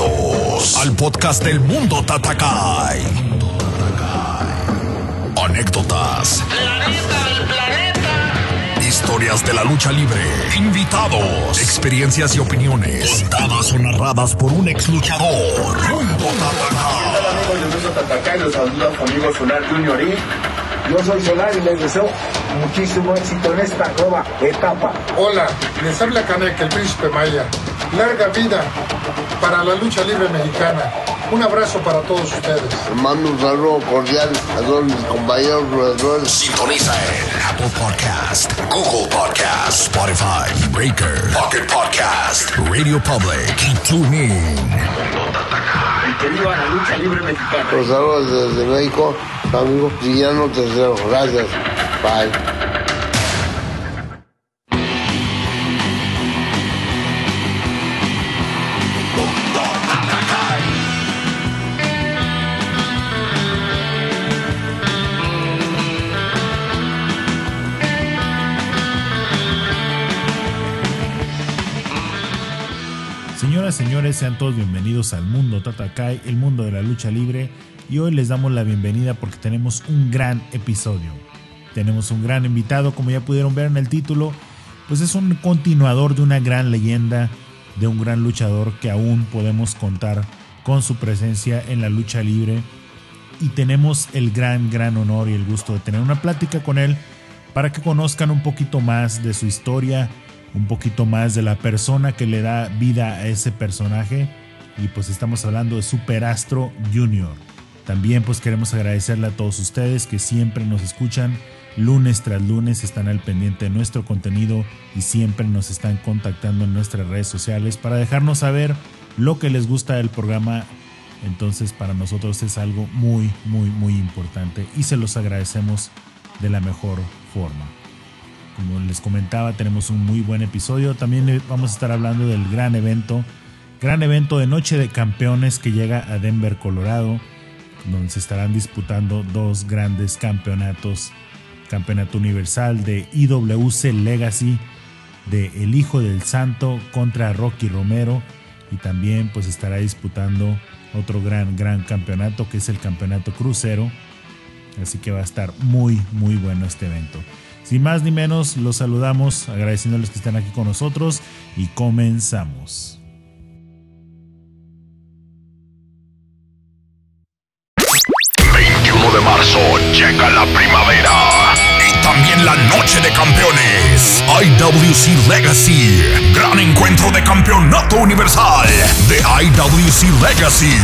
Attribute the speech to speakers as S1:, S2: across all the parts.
S1: Bienvenidos al podcast del Mundo Tatakai. Anécdotas. Historias de la lucha libre. Invitados. Experiencias y opiniones. Contadas o narradas por un ex luchador. Mundo Tatakai.
S2: Hola amigos del Mundo Tatacay, los saluda su amigo Solar Junior y yo soy Solar y les deseo muchísimo éxito en esta nueva etapa.
S3: Hola, les habla Canek, el príncipe Maya. Larga vida para la lucha libre mexicana. Un abrazo para todos ustedes.
S4: Mando un saludo cordial a todos mis compañeros luchadores.
S1: Sintoniza en Apple Podcast, Google Podcast, Spotify, Breaker, Pocket Podcast, Radio Public y TuneIn.
S2: Que viva la lucha libre mexicana.
S4: Los saludos desde México, amigo Guillermo Tercero. Gracias. Bye.
S5: Señores, sean todos bienvenidos al mundo Tatakai, el mundo de la lucha libre. Y hoy les damos la bienvenida porque tenemos un gran episodio. Tenemos un gran invitado, como ya pudieron ver en el título, pues es un continuador de una gran leyenda, de un gran luchador que aún podemos contar con su presencia en la lucha libre. Y tenemos el gran, gran honor y el gusto de tener una plática con él para que conozcan un poquito más de su historia, un poquito más de la persona que le da vida a ese personaje. Y pues estamos hablando de Superastro Junior. También pues queremos agradecerle a todos ustedes que siempre nos escuchan lunes tras lunes, están al pendiente de nuestro contenido y siempre nos están contactando en nuestras redes sociales para dejarnos saber lo que les gusta del programa. Entonces para nosotros es algo muy, muy, muy importante y se los agradecemos de la mejor forma. Como les comentaba, tenemos un muy buen episodio. También vamos a estar hablando del gran evento, gran evento de Noche de Campeones que llega a Denver, Colorado, donde se estarán disputando dos grandes campeonatos. Campeonato Universal de IWC Legacy de El Hijo del Santo contra Rocky Romero y también pues estará disputando otro gran gran campeonato que es el Campeonato Crucero. Así que va a estar muy muy bueno este evento. Sin más ni menos, los saludamos agradeciéndoles que están aquí con nosotros y comenzamos.
S1: 21 de marzo llega la primavera y también la noche de campeones. IWC Legacy, gran encuentro de campeonato universal de IWC Legacy.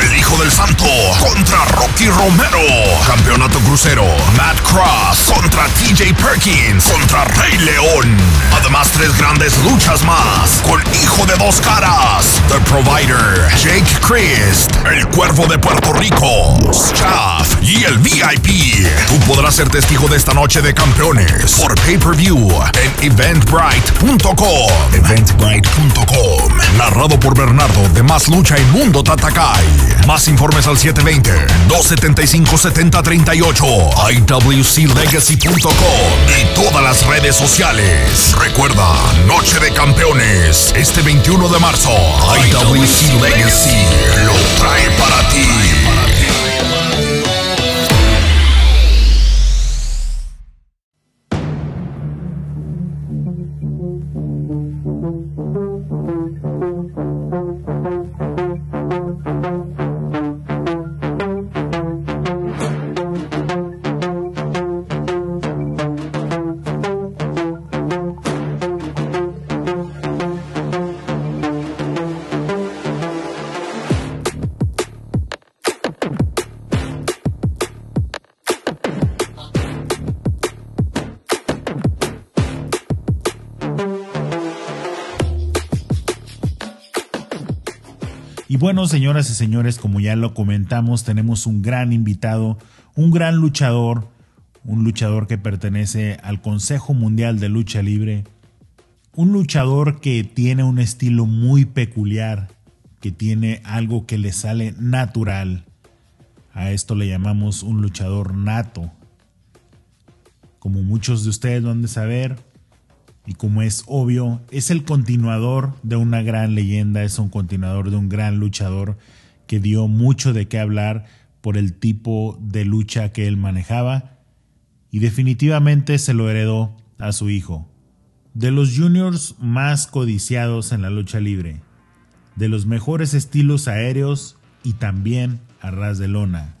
S1: El Hijo del Santo contra Rocky Romero. Campeonato crucero. Matt Cross contra TJ Perkins contra Rey León. Además, tres grandes luchas más con Hijo de Dos Caras. The Provider. Jake Christ. El Cuervo de Puerto Rico. Chaff y el VIP. Tú podrás ser testigo de esta noche de campeones por pay-per-view en eventbrite.com. Eventbrite.com. Narrado por Bernardo de Más Lucha y Mundo Tatakai. Más informes al 720-275-7038. IWCLegacy.com y todas las redes sociales. Recuerda, Noche de Campeones, este 21 de marzo. IWC Legacy lo trae para ti.
S5: Bueno, señoras y señores, como ya lo comentamos, tenemos un gran invitado, un gran luchador, un luchador que pertenece al Consejo Mundial de Lucha Libre, un luchador que tiene un estilo muy peculiar, que tiene algo que le sale natural. A esto le llamamos un luchador nato. Como muchos de ustedes lo han de saber, Y como es obvio, es el continuador de una gran leyenda, es un continuador de un gran luchador que dio mucho de qué hablar por el tipo de lucha que él manejaba y definitivamente se lo heredó a su hijo. De los juniors más codiciados en la lucha libre, de los mejores estilos aéreos y también a ras de lona,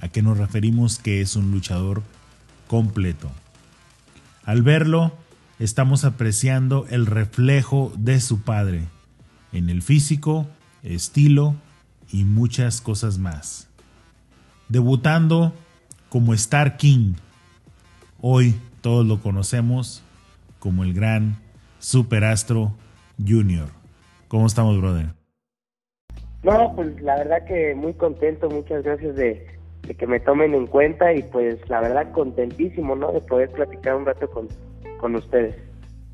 S5: a que nos referimos que es un luchador completo. Al verlo, estamos apreciando el reflejo de su padre, en el físico, estilo y muchas cosas más. Debutando como Star King, hoy todos lo conocemos como el gran Superastro Junior. ¿Cómo estamos, brother?
S6: No, pues la verdad que muy contento, muchas gracias de, que me tomen en cuenta y pues la verdad contentísimo, ¿no? De poder platicar un rato con, con ustedes.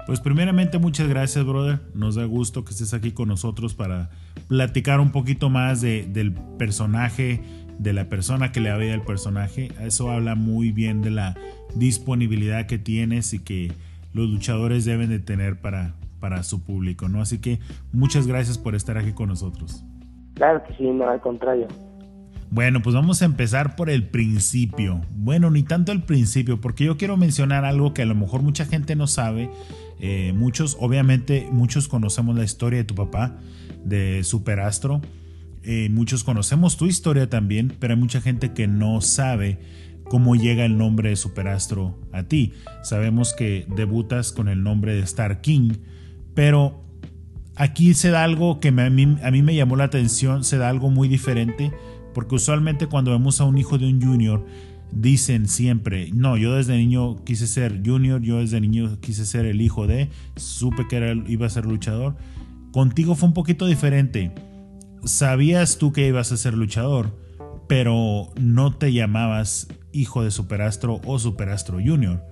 S5: Pues primeramente muchas gracias, brother. Nos da gusto que estés aquí con nosotros para platicar un poquito más de, del personaje, de la persona que le da vida al personaje. Eso habla muy bien de la disponibilidad que tienes y que los luchadores deben de tener para, para su público, ¿no? Así que muchas gracias por estar aquí con nosotros.
S6: Claro que sí, no, al contrario.
S5: Bueno, pues vamos a empezar por el principio. Bueno, ni tanto el principio, porque yo quiero mencionar algo que a lo mejor mucha gente no sabe. Eh, muchos, obviamente, muchos conocemos la historia de tu papá, de Superastro. Eh, muchos conocemos tu historia también, pero hay mucha gente que no sabe cómo llega el nombre de Superastro a ti. Sabemos que debutas con el nombre de Star King, pero aquí se da algo que a, mí, a mí me llamó la atención, se da algo muy diferente, porque usualmente cuando vemos a un hijo de un junior, dicen siempre, no, yo desde niño quise ser junior, yo desde niño quise ser el hijo de, supe que era, iba a ser luchador. Contigo fue un poquito diferente. Sabías tú que ibas a ser luchador, pero no te llamabas hijo de Superastro o Superastro Junior.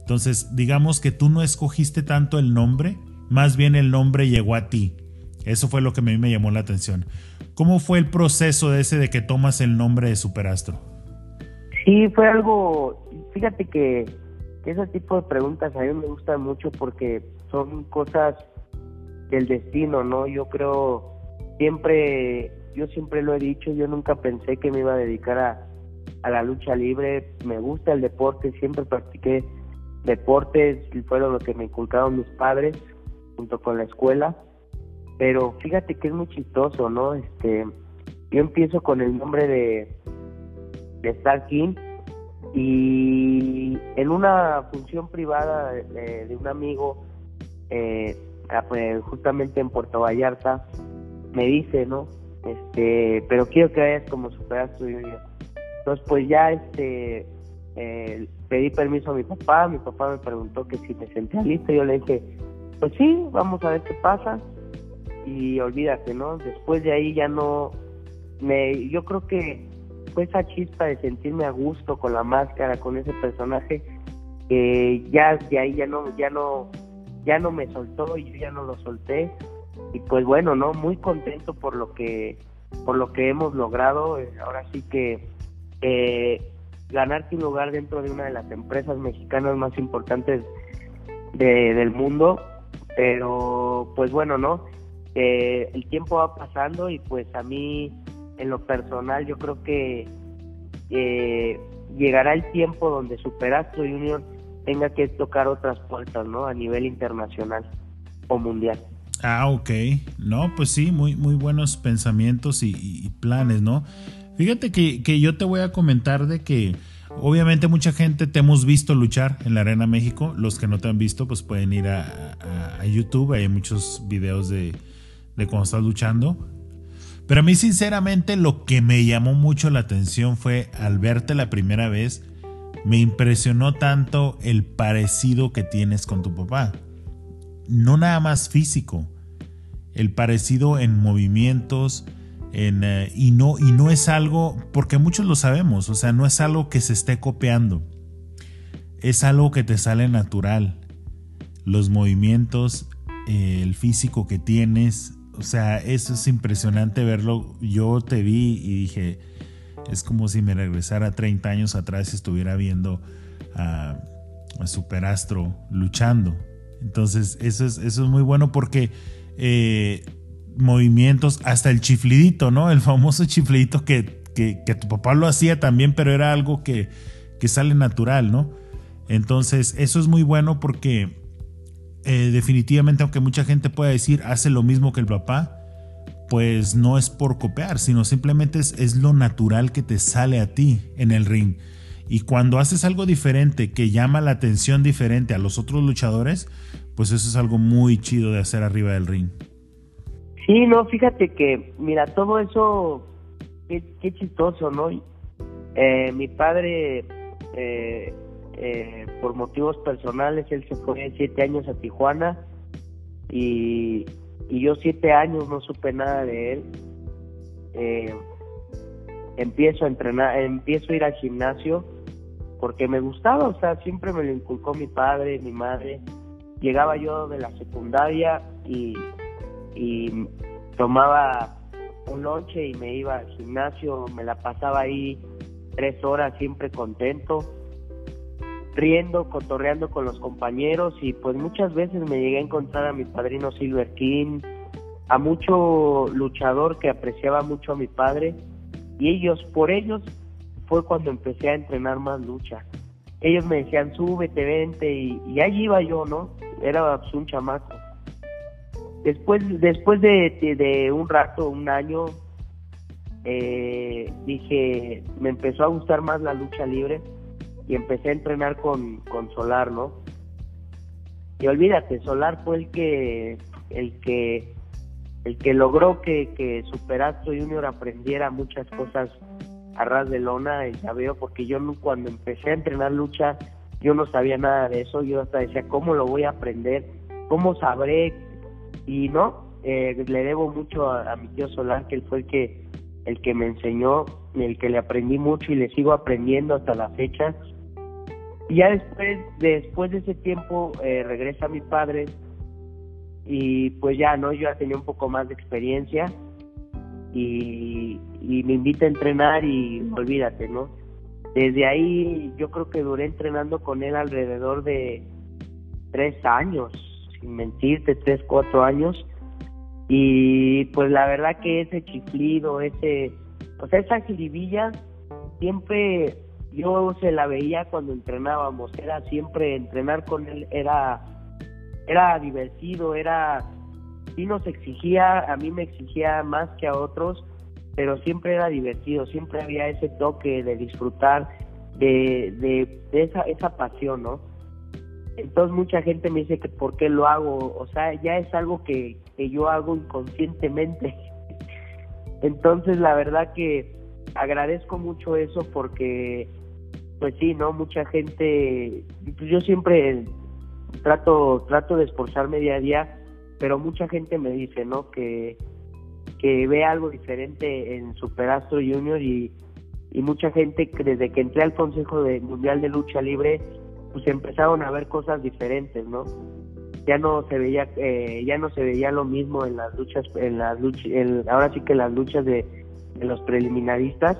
S5: Entonces, digamos que tú no escogiste tanto el nombre, más bien el nombre llegó a ti. Eso fue lo que a mí me llamó la atención. ¿Cómo fue el proceso de ese de que tomas el nombre de Superastro?
S6: Sí, fue algo, fíjate que ese tipo de preguntas a mí me gustan mucho porque son cosas del destino, ¿no? Yo creo, siempre, yo siempre lo he dicho, yo nunca pensé que me iba a dedicar a, a la lucha libre, me gusta el deporte, siempre practiqué deportes, fue lo que me inculcaron mis padres, junto con la escuela. Pero fíjate que es muy chistoso, ¿no? Este, yo empiezo con el nombre de, de Star King y en una función privada de, un amigo, eh, ah, pues, justamente en Puerto Vallarta, me dice, ¿no? Este, pero quiero que vayas como Superastro Junior. Entonces, pues ya este, eh, pedí permiso a mi papá, mi papá me preguntó que si me sentía listo, yo le dije, pues sí, vamos a ver qué pasa y olvídate, ¿no? Después de ahí ya no me yo creo que fue esa chispa de sentirme a gusto con la máscara, con ese personaje que ya de ahí ya no ya no ya no me soltó y yo ya no lo solté y pues bueno, ¿no? Muy contento por lo que por lo que hemos logrado, ahora sí que eh, ganarte un lugar dentro de una de las empresas mexicanas más importantes de, del mundo pero pues bueno, ¿no? Eh, el tiempo va pasando y pues a mí en lo personal yo creo que eh, llegará el tiempo donde Superastro Junior tenga que tocar otras puertas, ¿no? A nivel internacional o mundial.
S5: Ah, ok. No, pues sí, muy, muy buenos pensamientos y, planes, ¿no? Fíjate que, que, yo te voy a comentar de que Obviamente mucha gente te hemos visto luchar en la Arena México. Los que no te han visto pues pueden ir a, YouTube. Hay muchos videos de, de cuando estás luchando. Pero a mí sinceramente lo que me llamó mucho la atención fue al verte la primera vez. Me impresionó tanto el parecido que tienes con tu papá. No nada más físico. El parecido en movimientos, eh, y, no, y no es algo, porque muchos lo sabemos, o sea, no es algo que se esté copiando, es algo que te sale natural. Los movimientos, eh, el físico que tienes, o sea, eso es impresionante verlo. Yo te vi y dije, es como si me regresara 30 años atrás y estuviera viendo a, Superastro luchando. Entonces, eso es, eso es muy bueno porque eh, movimientos, hasta el chiflidito, ¿no? El famoso chiflidito que, que, que, tu papá lo hacía también, pero era algo que, que sale natural, ¿no? Entonces, eso es muy bueno porque eh, definitivamente, aunque mucha gente pueda decir hace lo mismo que el papá, pues no es por copiar, sino simplemente es, lo natural que te sale a ti en el ring. Y cuando haces algo diferente que llama la atención diferente a los otros luchadores, pues eso es algo muy chido de hacer arriba del ring.
S6: Sí, no, fíjate que, mira, todo eso, qué, qué chistoso, ¿no? Eh, mi padre, eh, eh, por motivos personales, él se fue siete años a Tijuana y, y yo siete años no supe nada de él. Eh, empiezo a entrenar, empiezo a ir al gimnasio porque me gustaba, o sea, siempre me lo inculcó mi padre, mi madre. Llegaba yo de la secundaria y, y tomaba un lonche y me iba al gimnasio, me la pasaba ahí tres horas siempre contento, riendo, cotorreando con los compañeros y pues muchas veces me llegué a encontrar a mi padrino Silver King, a mucho luchador que apreciaba mucho a mi padre y ellos, por ellos fue cuando empecé a entrenar más lucha. Ellos me decían, súbete, vente, y, y allí iba yo, ¿no? Era un chamaco. Después, después de, de, un rato, un año, eh, dije, me empezó a gustar más la lucha libre y empecé a entrenar con, con Solar, ¿no? Y olvídate, Solar fue el que, el que, el que logró que, que Superastro Junior aprendiera muchas cosas a ras de lona el llaveo, porque yo cuando empecé a entrenar lucha, yo no sabía nada de eso, yo hasta decía, ¿cómo lo voy a aprender? ¿Cómo sabré? Y no, eh, le debo mucho a, a, mi tío Solar, que él fue el que, el que me enseñó, el que le aprendí mucho y le sigo aprendiendo hasta la fecha. Y ya después, después de ese tiempo, eh, regresa mi padre y pues ya, ¿no? Yo ya tenía un poco más de experiencia y, y me invita a entrenar y olvídate, ¿no? Desde ahí yo creo que duré entrenando con él alrededor de tres años, sin mentirte, tres, cuatro años. Y pues la verdad que ese chiflido, ese, o sea, esa jiribilla, siempre yo se la veía cuando entrenábamos, era siempre entrenar con él, era, era divertido, era, sí nos exigía, a mí me exigía más que a otros, pero siempre era divertido, siempre había ese toque de disfrutar de, de, esa, esa pasión, ¿no? Entonces mucha gente me dice que por qué lo hago, o sea, ya es algo que, que yo hago inconscientemente. Entonces la verdad que agradezco mucho eso porque, pues sí, ¿no? Mucha gente, pues yo siempre trato, trato de esforzarme día a día, pero mucha gente me dice, ¿no? Que, que ve algo diferente en Superastro Junior y, y mucha gente desde que entré al Consejo de Mundial de Lucha Libre pues empezaron a ver cosas diferentes, ¿no? Ya no se veía eh, ya no se veía lo mismo en las luchas en las luchas ahora sí que las luchas de, de los preliminaristas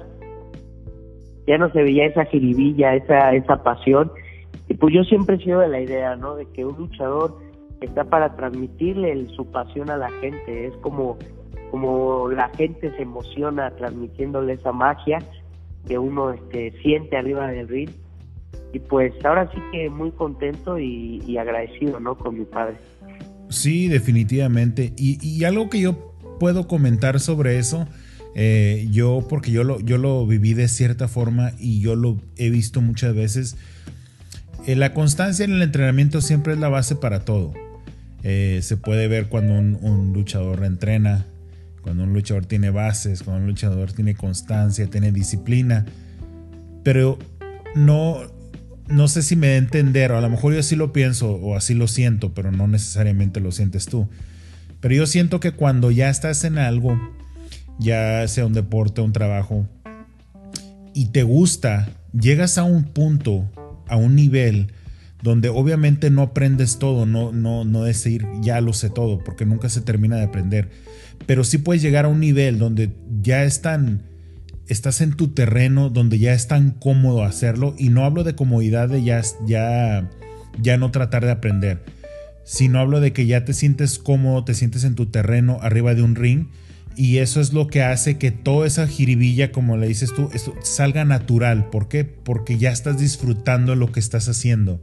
S6: ya no se veía esa jiribilla, esa esa pasión y pues yo siempre he sido de la idea, ¿no? De que un luchador está para transmitirle su pasión a la gente, es como como la gente se emociona transmitiéndole esa magia que uno este, siente arriba del ring. Y pues ahora sí que muy contento y, y agradecido ¿no? con mi padre.
S5: Sí, definitivamente. Y, y, algo que yo puedo comentar sobre eso, eh, yo porque yo lo, yo lo viví de cierta forma y yo lo he visto muchas veces, eh, la constancia en el entrenamiento siempre es la base para todo. Eh, se puede ver cuando un, un luchador entrena, cuando un luchador tiene bases, cuando un luchador tiene constancia, tiene disciplina. Pero no, no sé si me da a entender, o a lo mejor yo así lo pienso o así lo siento, pero no necesariamente lo sientes tú. Pero yo siento que cuando ya estás en algo, ya sea un deporte, un trabajo, y te gusta, llegas a un punto, a un nivel donde obviamente no aprendes todo, no, no, no decir ya lo sé todo, porque nunca se termina de aprender pero sí puedes llegar a un nivel donde ya están, estás en tu terreno, donde ya es tan cómodo hacerlo, y no hablo de comodidad de ya, ya, ya no tratar de aprender, sino hablo de que ya te sientes cómodo, te sientes en tu terreno arriba de un ring y eso es lo que hace que toda esa jiribilla, como le dices tú, salga natural. ¿Por qué? Porque ya estás disfrutando lo que estás haciendo.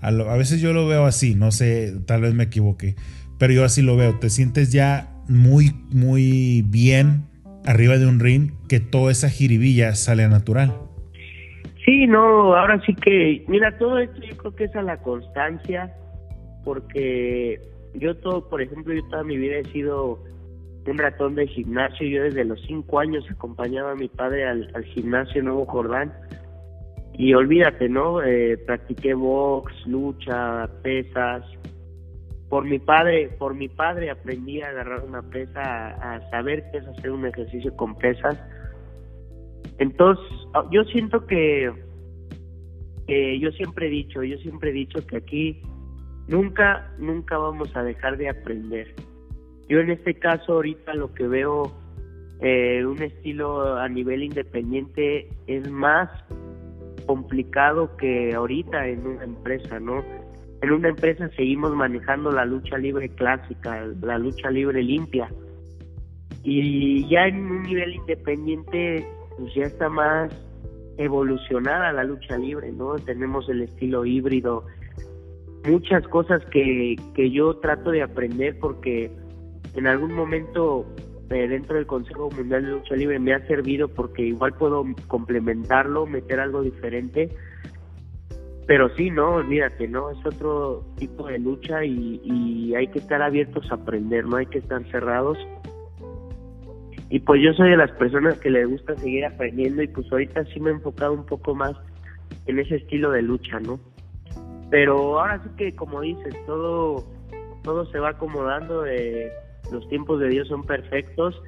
S5: A, veces yo lo veo así, no sé, tal vez me equivoque, pero yo así lo veo. Te sientes ya muy, muy bien arriba de un ring que toda esa jiribilla sale natural.
S6: Sí, no, ahora sí que, mira, todo esto yo creo que es a la constancia porque yo todo, por ejemplo, yo toda mi vida he sido un ratón de gimnasio. Yo desde los cinco años acompañaba a mi padre al, gimnasio Nuevo Jordán. Y olvídate, ¿no? Eh, practiqué box, lucha, pesas. Por mi padre, por mi padre aprendí a agarrar una pesa, a, saber qué es hacer un ejercicio con pesas. Entonces, yo siento que, que yo siempre he dicho, yo siempre he dicho que aquí nunca, nunca vamos a dejar de aprender. Yo en este caso ahorita lo que veo eh, un estilo a nivel independiente es más complicado que ahorita en una empresa, ¿no? En una empresa seguimos manejando la lucha libre clásica, la lucha libre limpia. Y ya en un nivel independiente, pues ya está más evolucionada la lucha libre, ¿no? Tenemos el estilo híbrido, muchas cosas que, que yo trato de aprender porque en algún momento eh, dentro del Consejo Mundial de Lucha Libre me ha servido porque igual puedo complementarlo, meter algo diferente. Pero sí, no, olvídate, ¿no? Es otro tipo de lucha y, y hay que estar abiertos a aprender, no hay que estar cerrados. Y pues yo soy de las personas que le gusta seguir aprendiendo y pues ahorita sí me he enfocado un poco más en ese estilo de lucha, ¿no? Pero ahora sí que, como dices, todo, todo se va acomodando, eh, los tiempos de Dios son perfectos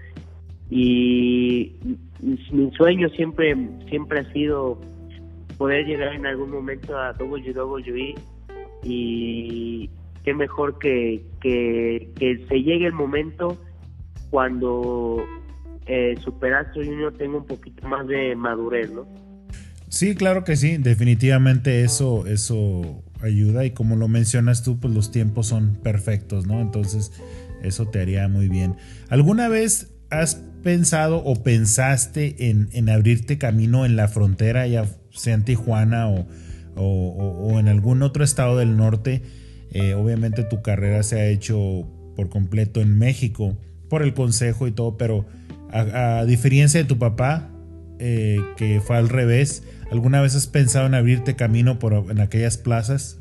S6: y mi sueño siempre, siempre ha sido poder llegar en algún momento a WWE y qué mejor que, que, se llegue el momento cuando eh, Superastro Junior tenga un poquito más de madurez, ¿no?
S5: Sí, claro que sí, definitivamente eso, eso ayuda y como lo mencionas tú, pues los tiempos son perfectos, ¿no? Entonces eso te haría muy bien. ¿Alguna vez has pensado o pensaste en, abrirte camino en la frontera, ya sea en Tijuana o, o, en algún otro estado del norte? Eh, obviamente tu carrera se ha hecho por completo en México, por el consejo y todo, pero a, diferencia de tu papá, eh, que fue al revés, ¿Alguna vez has pensado en abrirte camino por en aquellas plazas?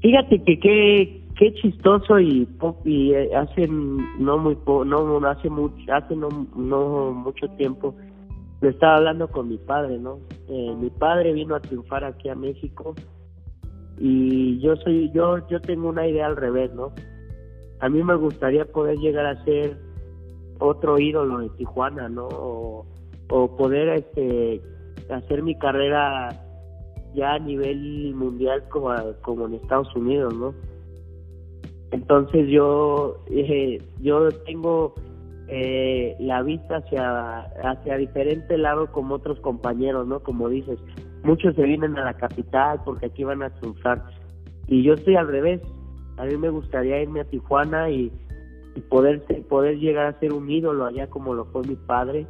S6: Fíjate que qué, qué chistoso y, y eh, hace no muy no hace mucho hace no, no mucho tiempo le estaba hablando con mi padre, ¿no? Eh, mi padre vino a triunfar aquí a México y yo soy yo yo tengo una idea al revés, ¿no? A mí me gustaría poder llegar a ser otro ídolo de Tijuana, ¿no? O, o poder este hacer mi carrera ya a nivel mundial como, como en Estados Unidos, ¿no? Entonces yo eh, yo tengo eh, la vista hacia hacia diferente lado como otros compañeros, ¿no? Como dices, muchos se vienen a la capital porque aquí van a triunfar y yo estoy al revés. A mí me gustaría irme a Tijuana y, poder poder llegar a ser un ídolo allá como lo fue mi padre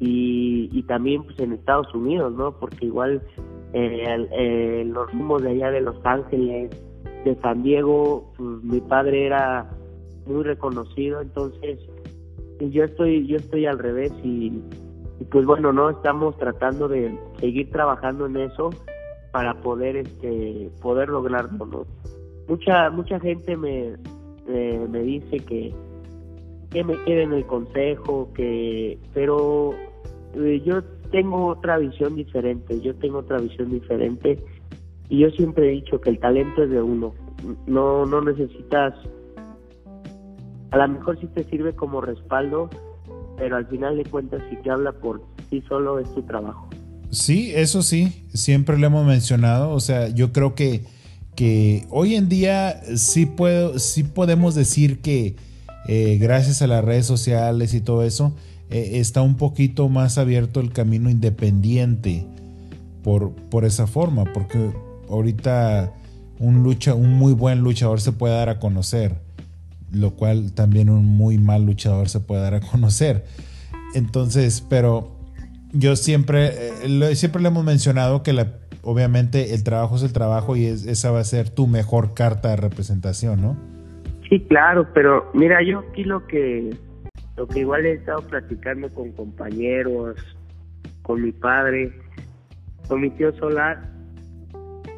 S6: y, y también pues en Estados Unidos, ¿no? Porque igual eh, eh, los rumos de allá de Los Ángeles, de San Diego, pues, mi padre era muy reconocido, entonces yo estoy yo estoy al revés y, pues bueno, no estamos tratando de seguir trabajando en eso para poder este poder lograrlo, ¿no? Mucha mucha gente me me dice que que me quede en el consejo, que pero eh, yo tengo otra visión diferente, yo tengo otra visión diferente y yo siempre he dicho que el talento es de uno, no no necesitas a lo mejor sí te sirve como respaldo, pero al final de cuentas si te habla por sí solo es tu trabajo.
S5: Sí, eso sí, siempre lo hemos mencionado, o sea, yo creo que que hoy en día sí puedo sí podemos decir que eh, gracias a las redes sociales y todo eso, eh, está un poquito más abierto el camino independiente por, por esa forma, porque ahorita un, lucha, un muy buen luchador se puede dar a conocer, lo cual también un muy mal luchador se puede dar a conocer. Entonces, pero yo siempre, eh, siempre le hemos mencionado que obviamente el trabajo es el trabajo y esa va a ser tu mejor carta de representación, ¿no?
S6: Sí, claro, pero mira, yo aquí que, lo que igual he estado platicando con compañeros, con mi padre, con mi tío Solar,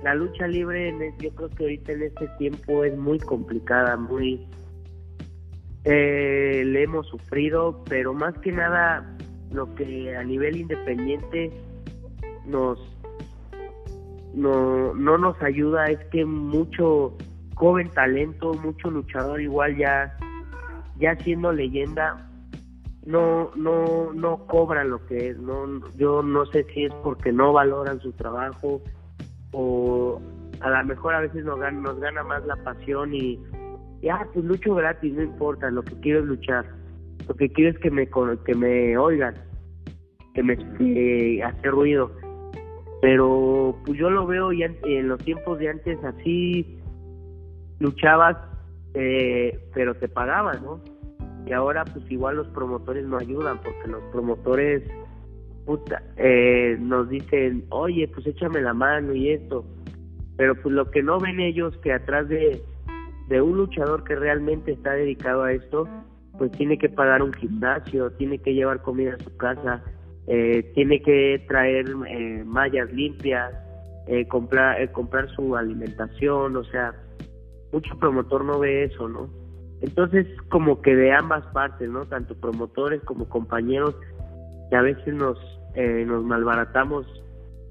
S6: la lucha libre, yo creo que ahorita en este tiempo es muy complicada, muy... Eh, le hemos sufrido, pero más que nada lo que a nivel independiente nos no, no nos ayuda es que mucho joven talento, mucho luchador igual ya ya siendo leyenda no no no cobran lo que es, no yo no sé si es porque no valoran su trabajo o a lo mejor a veces nos gana, nos gana más la pasión y ya pues lucho gratis, no importa, lo que quiero es luchar. Lo que quiero es que me que me oigan, que me que hace ruido. Pero pues yo lo veo ya en los tiempos de antes así luchabas eh, pero te pagaban, ¿no? Y ahora pues igual los promotores no ayudan porque los promotores eh, nos dicen, oye, pues échame la mano y esto. Pero pues lo que no ven ellos que atrás de, de un luchador que realmente está dedicado a esto, pues tiene que pagar un gimnasio, tiene que llevar comida a su casa, eh, tiene que traer eh, mallas limpias, eh, comprar, eh, comprar su alimentación, o sea, mucho promotor no ve eso, ¿no? Entonces, como que de ambas partes, ¿no? Tanto promotores como compañeros, que a veces nos, eh, nos malbaratamos.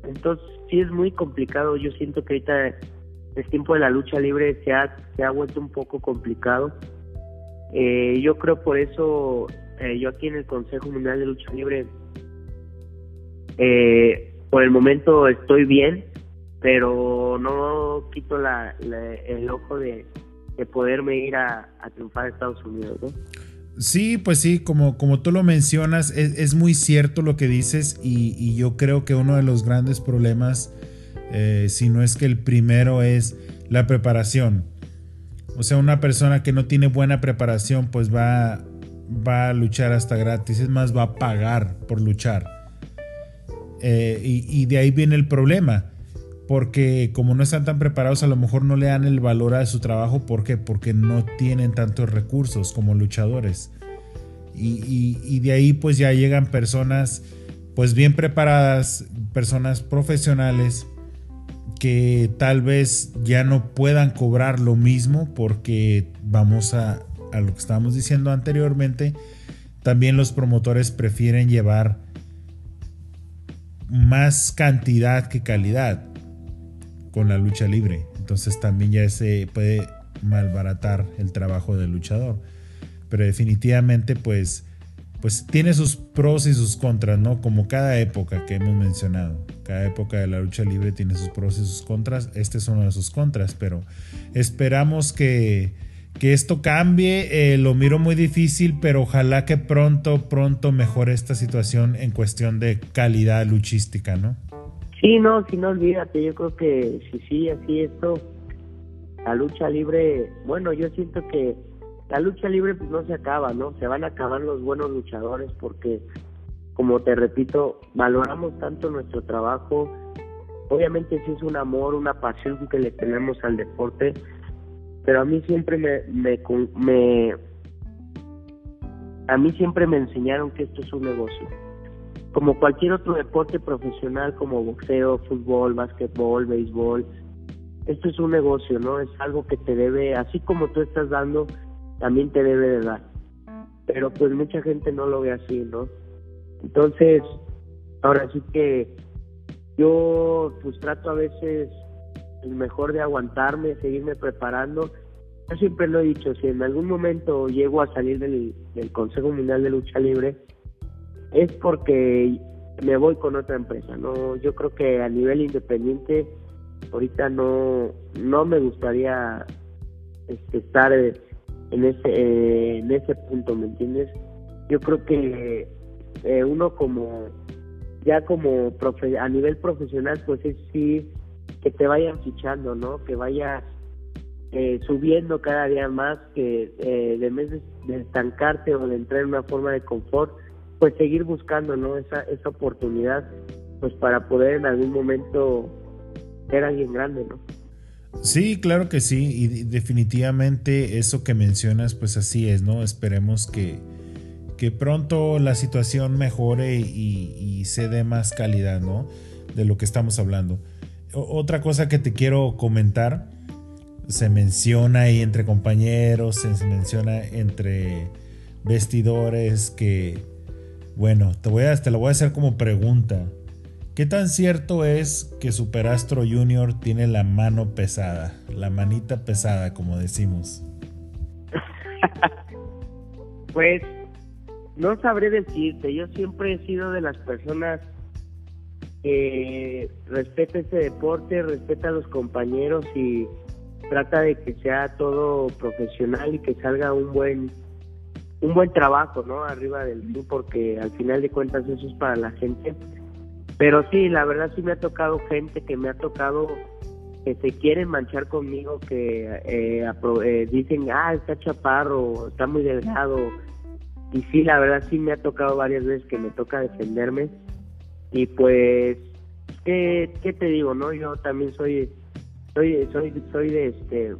S6: Entonces, sí es muy complicado. Yo siento que ahorita el tiempo de la lucha libre se ha, se ha vuelto un poco complicado. Eh, yo creo por eso, eh, yo aquí en el Consejo Mundial de Lucha Libre, eh, por el momento estoy bien, pero no quito la, el ojo de, de poderme ir a, a triunfar a Estados Unidos. ¿no?
S5: Sí, pues sí, como, como tú lo mencionas, es, muy cierto lo que dices y, yo creo que uno de los grandes problemas, eh, si no es que el primero, es la preparación. O sea, una persona que no tiene buena preparación, pues va, va a luchar hasta gratis, es más, va a pagar por luchar. Eh, y, y de ahí viene el problema porque como no están tan preparados a lo mejor no le dan el valor a su trabajo. ¿Por qué? Porque no tienen tantos recursos como luchadores. Y, de ahí pues ya llegan personas pues bien preparadas, personas profesionales que tal vez ya no puedan cobrar lo mismo porque vamos a, a lo que estábamos diciendo anteriormente, también los promotores prefieren llevar más cantidad que calidad con la lucha libre. Entonces también ya se puede malbaratar el trabajo del luchador. Pero definitivamente pues, pues tiene sus pros y sus contras, ¿no? Como cada época que hemos mencionado. Cada época de la lucha libre tiene sus pros y sus contras. Este es uno de sus contras, pero esperamos que, que esto cambie. Eh, lo miro muy difícil, pero ojalá que pronto, pronto mejore esta situación en cuestión de calidad luchística, ¿no?
S6: Sí, no, si no olvídate, yo creo que si sí, así esto, la lucha libre, bueno, yo siento que la lucha libre pues no se acaba, ¿no? Se van a acabar los buenos luchadores porque, como te repito, valoramos tanto nuestro trabajo, obviamente sí es un amor, una pasión que le tenemos al deporte, pero a mí siempre me, me, me a mí siempre me enseñaron que esto es un negocio como cualquier otro deporte profesional como boxeo, fútbol, básquetbol, béisbol, esto es un negocio, ¿no? Es algo que te debe, así como tú estás dando, también te debe de dar. Pero pues mucha gente no lo ve así, ¿no? Entonces, ahora sí que yo pues trato a veces mejor de aguantarme, seguirme preparando. Yo siempre lo he dicho, si en algún momento llego a salir del, del Consejo Mundial de Lucha Libre, es porque me voy con otra empresa, no, yo creo que a nivel independiente ahorita no, no me gustaría este, estar en ese, en ese punto, ¿me entiendes? Yo creo que eh, uno como, ya como a nivel profesional, pues es sí que te vayan fichando, ¿no? Que vayas eh, subiendo cada día más, que eh, de vez de, estancarte o de entrar en una forma de confort, pues seguir buscando, ¿no? Esa, esa oportunidad, pues para poder en algún momento ser alguien grande, ¿no?
S5: Sí, claro que sí, y definitivamente eso que mencionas, pues así es, ¿no? Esperemos que, que pronto la situación mejore y, y se dé más calidad, ¿no? De lo que estamos hablando. otra cosa que te quiero comentar, se menciona ahí entre compañeros, se menciona entre vestidores que, bueno, te, voy a, te lo voy a hacer como pregunta. ¿Qué tan cierto es que Superastro Junior tiene la mano pesada, la manita pesada, como decimos?
S6: pues no sabré decirte, yo siempre he sido de las personas que respeta ese deporte, respeta a los compañeros y trata de que sea todo profesional y que salga un buen un buen trabajo, ¿no? Arriba del ring, porque al final de cuentas eso es para la gente pero sí, la verdad sí me ha tocado gente que me ha tocado que se quieren manchar conmigo, que eh, eh, dicen, ah, está chaparro, está muy delgado. Y sí, la verdad sí me ha tocado varias veces que me toca defenderme. Y pues, ¿qué, qué te digo, no? Yo también soy, soy, soy, soy de este,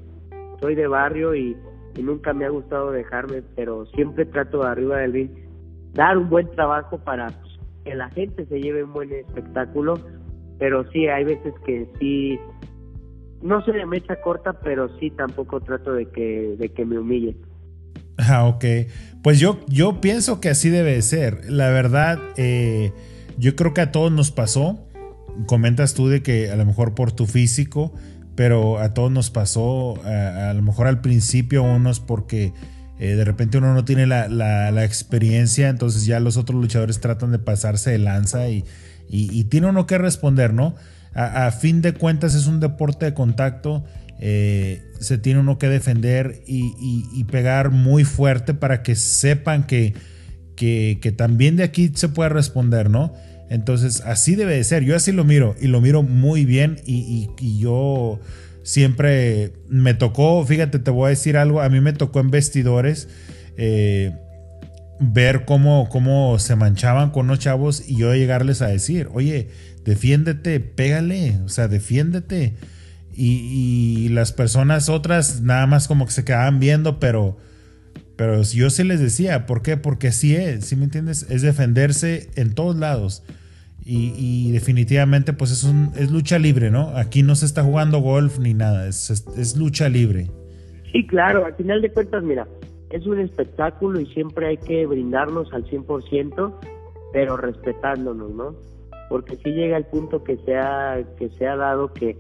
S6: soy de barrio y, y nunca me ha gustado dejarme, pero siempre trato de arriba del ring dar un buen trabajo para que la gente se lleve un buen espectáculo, pero sí, hay veces que sí, no se de mecha corta, pero sí tampoco trato de que, de que me humille.
S5: Ah, ok. Pues yo, yo pienso que así debe ser. La verdad, eh, yo creo que a todos nos pasó. Comentas tú de que a lo mejor por tu físico, pero a todos nos pasó, a, lo mejor al principio unos porque eh, de repente uno no tiene la, experiencia, entonces ya los otros luchadores tratan de pasarse de lanza y, tiene uno que responder, ¿no? A, fin de cuentas es un deporte de contacto, eh, se tiene uno que defender y, pegar muy fuerte para que sepan que también de aquí se puede responder, ¿no? Entonces así debe de ser, yo así lo miro y lo miro muy bien y, y yo siempre me tocó, fíjate, te voy a decir algo, a mí me tocó en vestidores eh, ver cómo, cómo se manchaban con los chavos y yo llegarles a decir, oye, defiéndete, pégale, o sea, defiéndete. Y, las personas otras nada más como que se quedaban viendo, pero, pero yo sí les decía, ¿por qué? Porque así es, ¿sí me entiendes? Es defenderse en todos lados. Y, definitivamente pues es, un, es lucha libre, ¿no? Aquí no se está jugando golf ni nada, es, es, lucha libre.
S6: Sí, claro, al final de cuentas, mira, es un espectáculo y siempre hay que brindarnos al 100%, pero respetándonos, ¿no? Porque si llega el punto que se ha, que se ha dado que,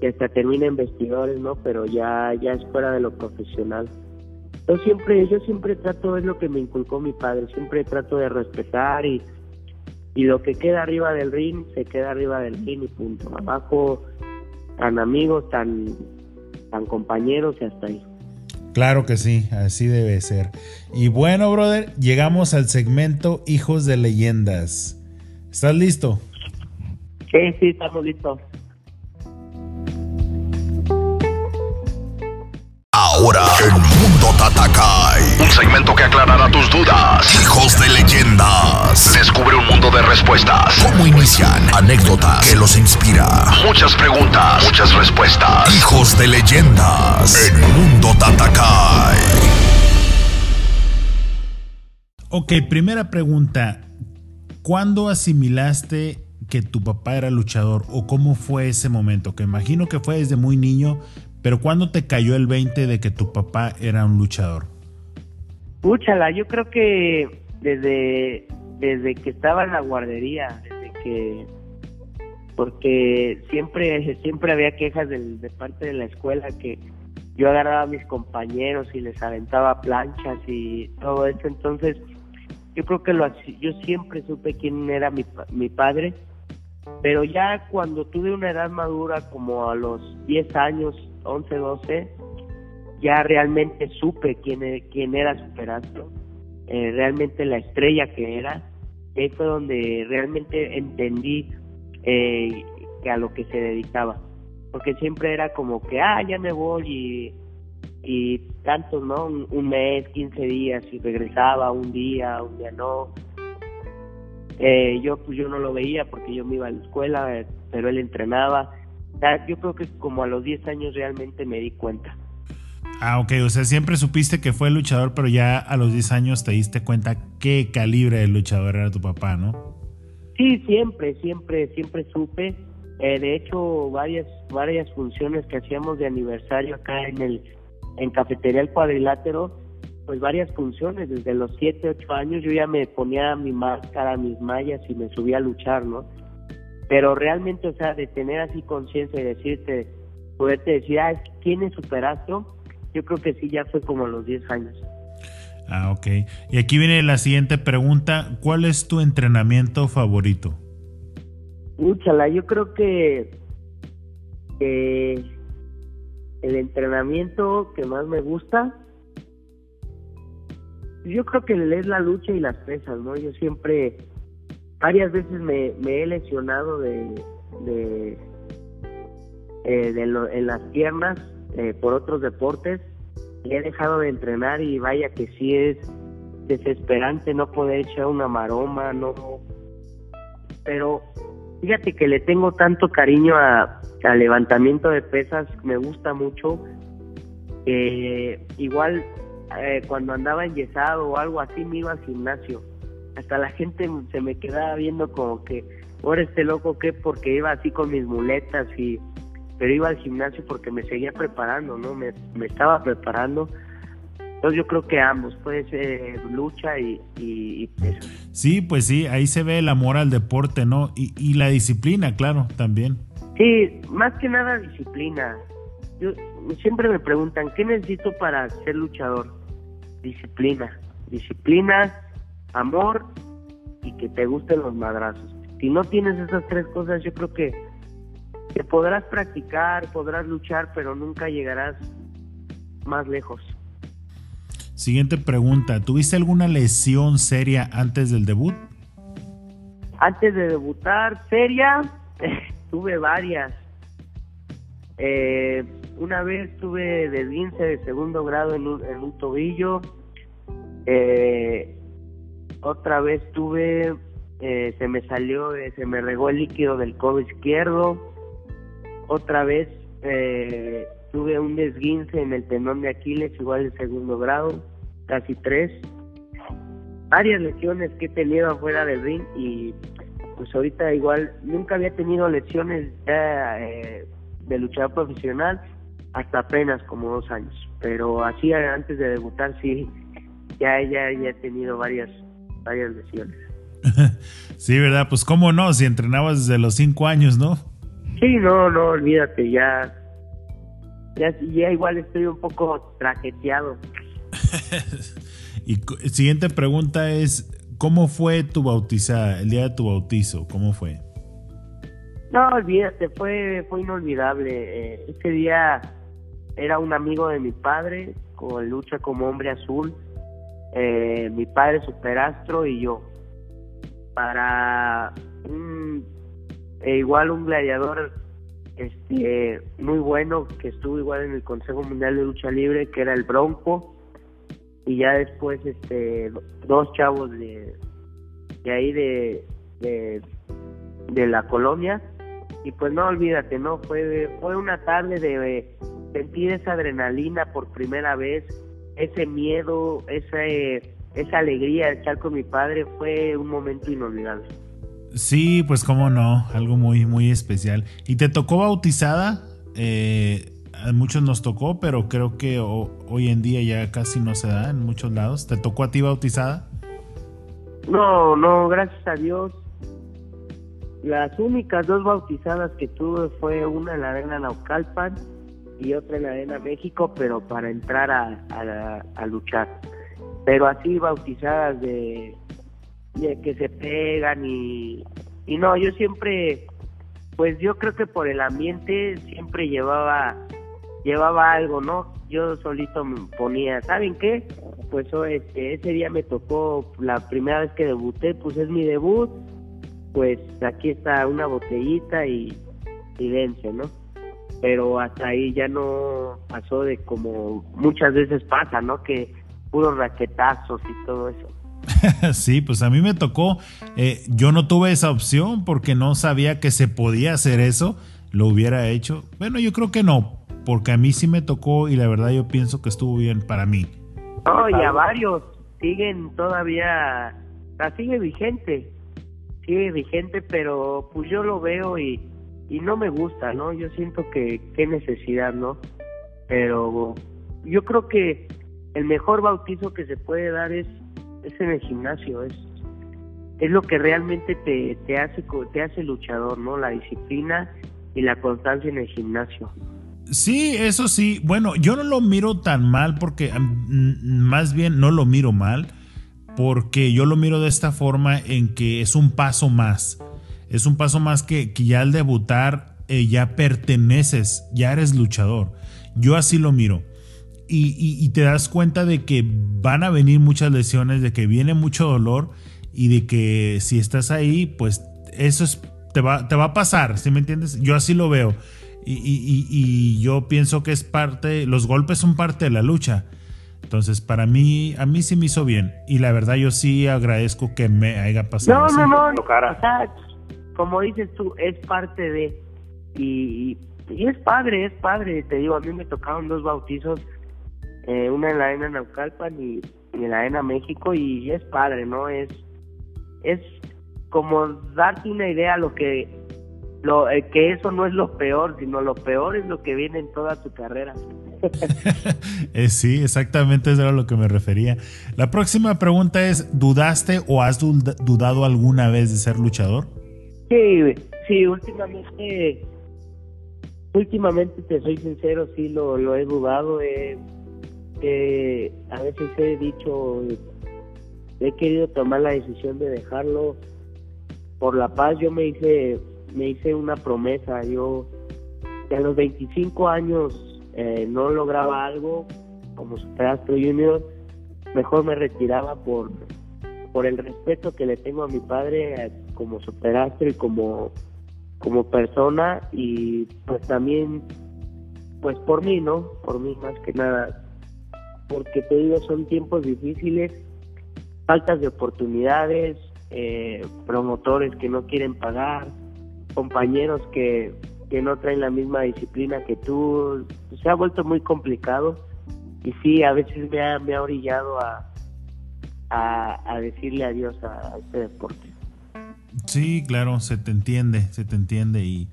S6: que se termina en vestidores, ¿no? Pero ya, ya es fuera de lo profesional. Yo siempre, yo siempre trato, es lo que me inculcó mi padre, siempre trato de respetar y y lo que queda arriba del ring se queda arriba del ring y punto. Abajo tan amigos, tan, tan compañeros y hasta ahí.
S5: Claro que sí, así debe ser. Y bueno, brother, llegamos al segmento Hijos de Leyendas. ¿Estás listo?
S6: Sí, sí, estamos listos.
S1: Ahora, el mundo Tatakai. Un segmento que aclarará tus dudas. Hijos de leyendas. Descubre un mundo de respuestas. ¿Cómo inician? Anécdotas que los inspira. Muchas preguntas, muchas respuestas. Hijos de leyendas. El mundo Tatakai.
S5: Ok, primera pregunta. ¿Cuándo asimilaste que tu papá era luchador o cómo fue ese momento? Que imagino que fue desde muy niño, pero ¿cuándo te cayó el 20 de que tu papá era un luchador?
S6: Púchala, yo creo que desde, desde que estaba en la guardería, desde que porque siempre siempre había quejas de, parte de la escuela que yo agarraba a mis compañeros y les aventaba planchas y todo eso entonces yo creo que lo yo siempre supe quién era mi, mi padre pero ya cuando tuve una edad madura como a los 10 años 11, 12, ya realmente supe quién, e, quién era Superastro, eh, realmente la estrella que era. Ahí fue donde realmente entendí eh, a lo que se dedicaba. porque siempre era como que, ah, ya me voy y, y tanto, ¿no? Un, un mes, 15 días y regresaba un día, un día no. Eh, yo pues yo no lo veía porque yo me iba a la escuela, eh, pero él entrenaba. Yo creo que como a los 10 años realmente me di cuenta.
S5: Ah, ok, o sea, siempre supiste que fue luchador, pero ya a los 10 años te diste cuenta qué calibre de luchador era tu papá, ¿no?
S6: Sí, siempre, siempre, siempre supe. Eh, de hecho, varias varias funciones que hacíamos de aniversario acá en el en Cafetería El Cuadrilátero, pues varias funciones. Desde los 7, 8 años yo ya me ponía mi máscara, mis mallas y me subía a luchar, ¿no? Pero realmente, o sea, de tener así conciencia y decirte, poderte decir, ah, ¿quién es Superastro? Yo creo que sí, ya fue como a los 10 años.
S5: Ah, ok. Y aquí viene la siguiente pregunta. ¿Cuál es tu entrenamiento favorito?
S6: Úchala, yo creo que, que el entrenamiento que más me gusta, yo creo que es la lucha y las pesas, ¿no? Yo siempre, varias veces me, me he lesionado de, de, eh, de lo- en las piernas eh, por otros deportes he dejado de entrenar y vaya que sí es desesperante no poder echar una maroma, no. Pero fíjate que le tengo tanto cariño a, al levantamiento de pesas, me gusta mucho. Eh, igual eh, cuando andaba enyesado o algo así me iba al gimnasio. Hasta la gente se me quedaba viendo como que, ahora este loco qué, porque iba así con mis muletas y pero iba al gimnasio porque me seguía preparando, ¿no? Me, me estaba preparando. Entonces yo creo que ambos, puede ser lucha y, y, y peso.
S5: Sí, pues sí, ahí se ve el amor al deporte, ¿no? Y, y la disciplina, claro, también.
S6: Sí, más que nada disciplina. Yo siempre me preguntan, ¿qué necesito para ser luchador? Disciplina. Disciplina, amor y que te gusten los madrazos. Si no tienes esas tres cosas, yo creo que, que podrás practicar, podrás luchar, pero nunca llegarás más lejos.
S5: Siguiente pregunta. ¿Tuviste alguna lesión seria antes del debut?
S6: Antes de debutar, seria, tuve varias. Eh, una vez tuve desguince de segundo grado en un, en un tobillo. Eh, otra vez tuve, eh, se me salió, eh, se me regó el líquido del codo izquierdo. Otra vez eh, tuve un desguince en el tendón de Aquiles, igual de segundo grado, casi tres. Varias lesiones que he tenido afuera del ring y pues ahorita igual nunca había tenido lesiones ya, eh, de luchador profesional hasta apenas como dos años. Pero así antes de debutar sí, ya, ya, ya he tenido varias, varias lesiones.
S5: sí, ¿verdad? Pues cómo no, si entrenabas desde los cinco años, ¿no?
S6: Sí, no, no, olvídate, ya, ya, ya igual estoy un poco trajeteado.
S5: y siguiente pregunta es, ¿cómo fue tu bautizada, el día de tu bautizo? ¿Cómo fue?
S6: No, olvídate, fue, fue inolvidable. Eh, ese día era un amigo de mi padre, con lucha como hombre azul, eh, mi padre superastro y yo. Para un, eh, igual un gladiador este muy bueno que estuvo igual en el Consejo Mundial de Lucha Libre, que era el Bronco, y ya después este dos chavos de, de ahí de, de, la colonia y pues no olvídate no fue fue una tarde de sentir esa adrenalina por primera vez ese miedo esa esa alegría de estar con mi padre fue un momento inolvidable
S5: Sí, pues cómo no, algo muy, muy especial. ¿Y te tocó bautizada? Eh, a muchos nos tocó, pero creo que ho- hoy en día ya casi no se da en muchos lados. ¿Te tocó a ti bautizada?
S6: no no gracias a Dios las únicas dos bautizadas que tuve fue una en la arena Naucalpan y otra en la arena México pero para entrar a, a, a luchar pero así bautizadas de, de que se pegan y, y no, yo siempre, pues yo creo que por el ambiente siempre llevaba, llevaba algo, ¿no? Yo solito me ponía, ¿saben qué? Pues oh, este, ese día me tocó la primera vez que debuté, pues es mi debut, pues aquí está una botellita y, y vence, ¿no? Pero hasta ahí ya no pasó de como muchas veces pasa, ¿no? Que puros raquetazos y todo eso.
S5: sí, pues a mí me tocó, eh, yo no tuve esa opción porque no sabía que se podía hacer eso, lo hubiera hecho. Bueno, yo creo que no, porque a mí sí me tocó y la verdad yo pienso que estuvo bien para mí.
S6: No, y a varios siguen todavía, sigue vigente, sigue vigente, pero pues yo lo veo y, y no me gusta, ¿no? Yo siento que qué necesidad, ¿no? Pero yo creo que el mejor bautizo que se puede dar es, es en el gimnasio, es, es lo que realmente te, te, hace, te hace luchador, ¿no? La disciplina y la constancia en el gimnasio.
S5: Sí, eso sí. Bueno, yo no lo miro tan mal porque más bien no lo miro mal porque yo lo miro de esta forma en que es un paso más. Es un paso más que, que ya al debutar eh, ya perteneces, ya eres luchador. Yo así lo miro. Y, te das cuenta de que van a venir muchas lesiones, de que viene mucho dolor y de que si estás ahí, pues eso es, te, va, te va a pasar, ¿sí me entiendes? Yo así lo veo. Y, y, yo pienso que es parte, los golpes son parte de la lucha. Entonces, para mí, a mí sí me hizo bien. Y la verdad, yo sí agradezco que me haya pasado.
S6: No, no, no. O sea, como dices tú, es parte de. Y, y es padre, es padre. Te digo, a mí me tocaron dos bautizos eh, una en la arena Naucalpan y, en la arena México y es padre, ¿no? Es, es como darte una idea lo que lo eh, que eso no es lo peor, sino lo peor es lo que viene en toda tu carrera.
S5: eh, sí, exactamente eso era lo que me refería. La próxima pregunta es, ¿dudaste o has dudado alguna vez de ser luchador?
S6: Sí, sí, últimamente, últimamente te soy sincero, sí lo, lo he dudado, he a veces he dicho, he querido tomar la decisión de dejarlo por la paz. Yo me hice, me hice una promesa. Yo, a los 25 años eh, no lograba algo como Superastro Junior, mejor me retiraba por, por el respeto que le tengo a mi padre eh, como Superastro y como, como persona y pues también pues por mí, ¿no? Por mí más que nada porque te digo, son tiempos difíciles, faltas de oportunidades, eh, promotores que no quieren pagar, compañeros que, que no traen la misma disciplina que tú, se ha vuelto muy complicado y sí, a veces me ha, me ha orillado a, a, decirle adiós a este deporte.
S5: Sí, claro, se te entiende, se te entiende y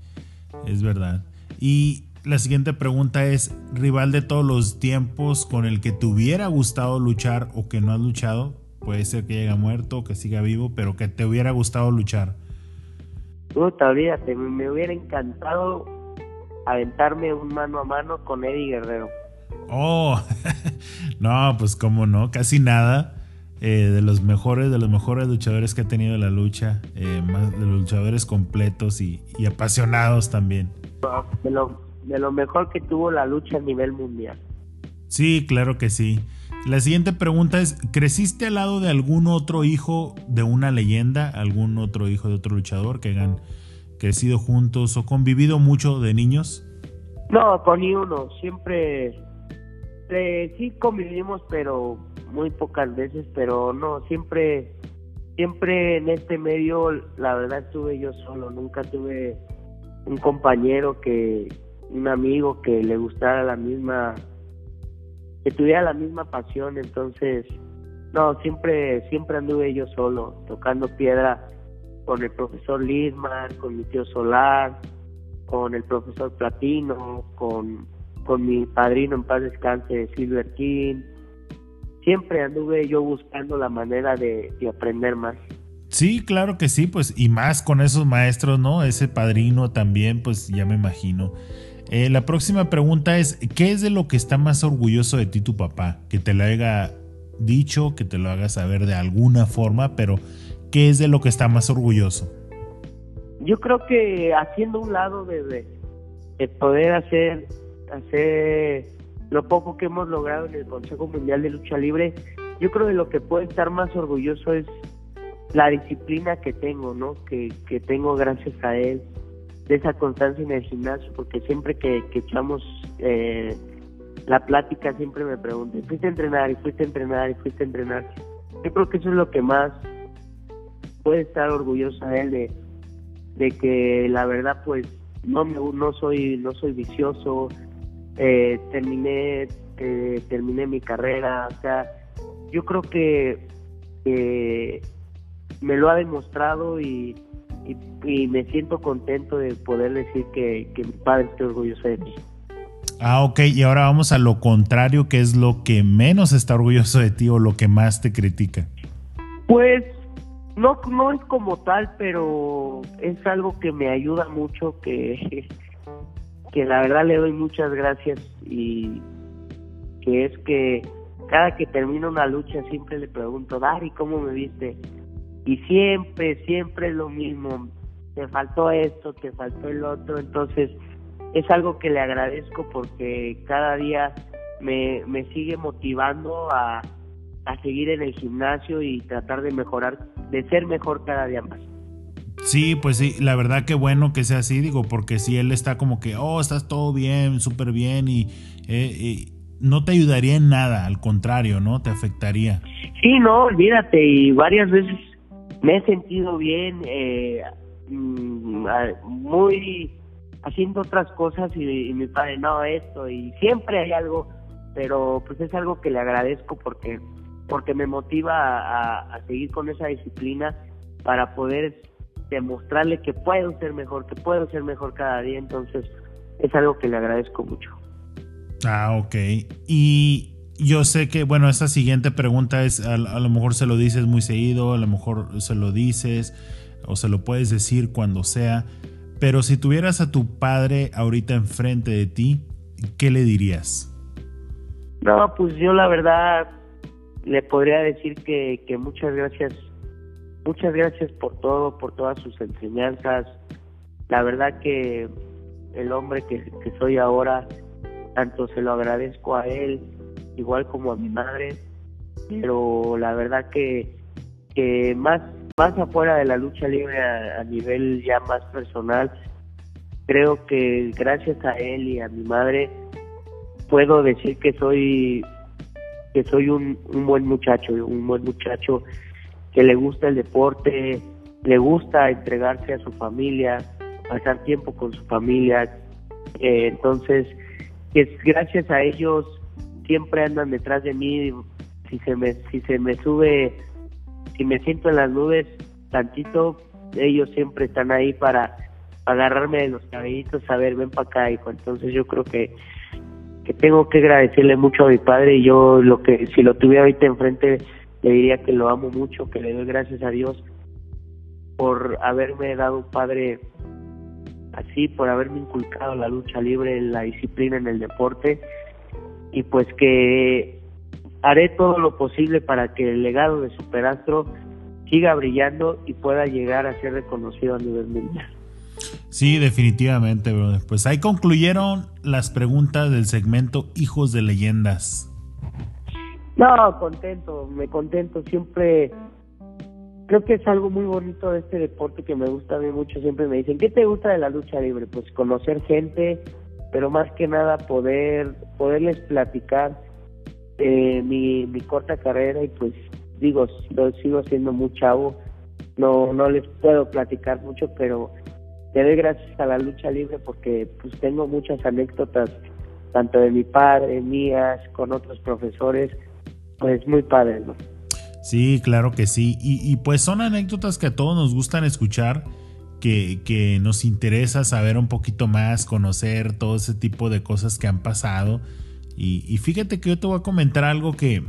S5: es verdad. Y la siguiente pregunta es, rival de todos los tiempos con el que te hubiera gustado luchar o que no has luchado, puede ser que haya muerto o que siga vivo, pero que te hubiera gustado luchar.
S6: Puta, olvídate, me hubiera encantado aventarme un mano a mano con Eddie Guerrero.
S5: Oh, no, pues cómo no, casi nada. Eh, de los mejores, de los mejores luchadores que ha tenido la lucha, eh, más de los luchadores completos y, y apasionados también.
S6: De lo, de lo mejor que tuvo la lucha a nivel mundial.
S5: Sí, claro que sí. La siguiente pregunta es, ¿creciste al lado de algún otro hijo de una leyenda, algún otro hijo de otro luchador que hayan crecido juntos o convivido mucho de niños?
S6: No, con ni uno. Siempre, eh, sí convivimos, pero muy pocas veces, pero no, siempre, siempre en este medio, la verdad estuve yo solo, nunca tuve un compañero que, un amigo que le gustara la misma, que tuviera la misma pasión, entonces, no, siempre, siempre anduve yo solo, tocando piedra con el profesor Lidman, con mi tío Solar, con el profesor Platino, con, con mi padrino en paz descanse, Silver King. Siempre anduve yo buscando la manera de, de aprender más.
S5: Sí, claro que sí, pues y más con esos maestros, ¿no? Ese padrino también, pues ya me imagino. Eh, la próxima pregunta es, ¿qué es de lo que está más orgulloso de ti tu papá? Que te lo haya dicho, que te lo haga saber de alguna forma, pero ¿qué es de lo que está más orgulloso?
S6: Yo creo que haciendo un lado de, de poder hacer, hacer lo poco que hemos logrado en el Consejo Mundial de Lucha Libre, yo creo que lo que puede estar más orgulloso es la disciplina que tengo, ¿no? Que, que tengo gracias a él, de esa constancia en el gimnasio, porque siempre que, que echamos eh, la plática siempre me preguntan, fuiste a entrenar y fuiste a entrenar y fuiste a entrenar. Yo creo que eso es lo que más puede estar orgullosa de él, de, de que la verdad pues no me, no soy no soy vicioso, eh, terminé eh, terminé mi carrera, o sea, yo creo que me lo ha demostrado y, y, me siento contento de poder decir que, que mi padre esté orgulloso de mí.
S5: Ah, ok, y ahora vamos a lo contrario, ¿qué es lo que menos está orgulloso de ti o lo que más te critica?
S6: Pues no, no es como tal, pero es algo que me ayuda mucho, que, que la verdad le doy muchas gracias y que es que cada que termino una lucha siempre le pregunto, Dari, ¿cómo me viste? Y siempre, siempre es lo mismo, te faltó esto, te faltó el otro, entonces es algo que le agradezco porque cada día me, me sigue motivando a, a seguir en el gimnasio y tratar de mejorar, de ser mejor cada día más.
S5: Sí, pues sí, la verdad que bueno que sea así, digo, porque si él está como que, oh, estás todo bien, súper bien y, eh, no te ayudaría en nada, al contrario, ¿no? Te afectaría.
S6: Sí, no, olvídate, y varias veces me he sentido bien, eh, mm, muy haciendo otras cosas y, mi padre, no, esto, y siempre hay algo, pero pues es algo que le agradezco porque, porque me motiva a, seguir con esa disciplina para poder demostrarle que puedo ser mejor, que puedo ser mejor cada día, entonces es algo que le agradezco mucho.
S5: Ah, ok. Y yo sé que, bueno, esta siguiente pregunta es, a, a, lo mejor se lo dices muy seguido, a lo mejor se lo dices o se lo puedes decir cuando sea, pero si tuvieras a tu padre ahorita enfrente de ti, ¿qué le dirías?
S6: No, pues yo la verdad le podría decir que, que muchas gracias, muchas gracias por todo, por todas sus enseñanzas. La verdad que el hombre que, soy ahora, tanto se lo agradezco a él, igual como a mi madre, pero la verdad que, que más más afuera de la lucha libre a, nivel ya más personal, creo que gracias a él y a mi madre puedo decir que soy que soy un, un buen muchacho, un buen muchacho que le gusta el deporte, le gusta entregarse a su familia, pasar tiempo con su familia. Eh, entonces, es gracias a ellos siempre andan detrás de mí. Si se me si se me sube si me siento en las nubes tantito, ellos siempre están ahí para agarrarme de los cabellitos, a ver, ven para acá, hijo. Entonces yo creo que, que tengo que agradecerle mucho a mi padre y yo lo que, si lo tuviera ahorita enfrente, le diría que lo amo mucho, que le doy gracias a Dios por haberme dado un padre así, por haberme inculcado la lucha libre, la disciplina en el deporte y pues que haré todo lo posible para que el legado de Superastro siga brillando y pueda llegar a ser reconocido a nivel mundial.
S5: Sí, definitivamente, brother. Pues ahí concluyeron las preguntas del segmento Hijos de Leyendas.
S6: No, contento, me contento. Siempre creo que es algo muy bonito de este deporte que me gusta a mí mucho. Siempre me dicen, ¿qué te gusta de la lucha libre? Pues conocer gente, pero más que nada poder poderles platicar eh, mi, mi corta carrera y pues digo, lo sigo siendo muy chavo, no, no les puedo platicar mucho, pero te doy gracias a la lucha libre porque pues tengo muchas anécdotas, tanto de mi padre, mías, con otros profesores, pues muy padre, ¿no?
S5: Sí, claro que sí. Y, y, pues son anécdotas que a todos nos gustan escuchar, que, que nos interesa saber un poquito más, conocer todo ese tipo de cosas que han pasado. Y, fíjate que yo te voy a comentar algo que,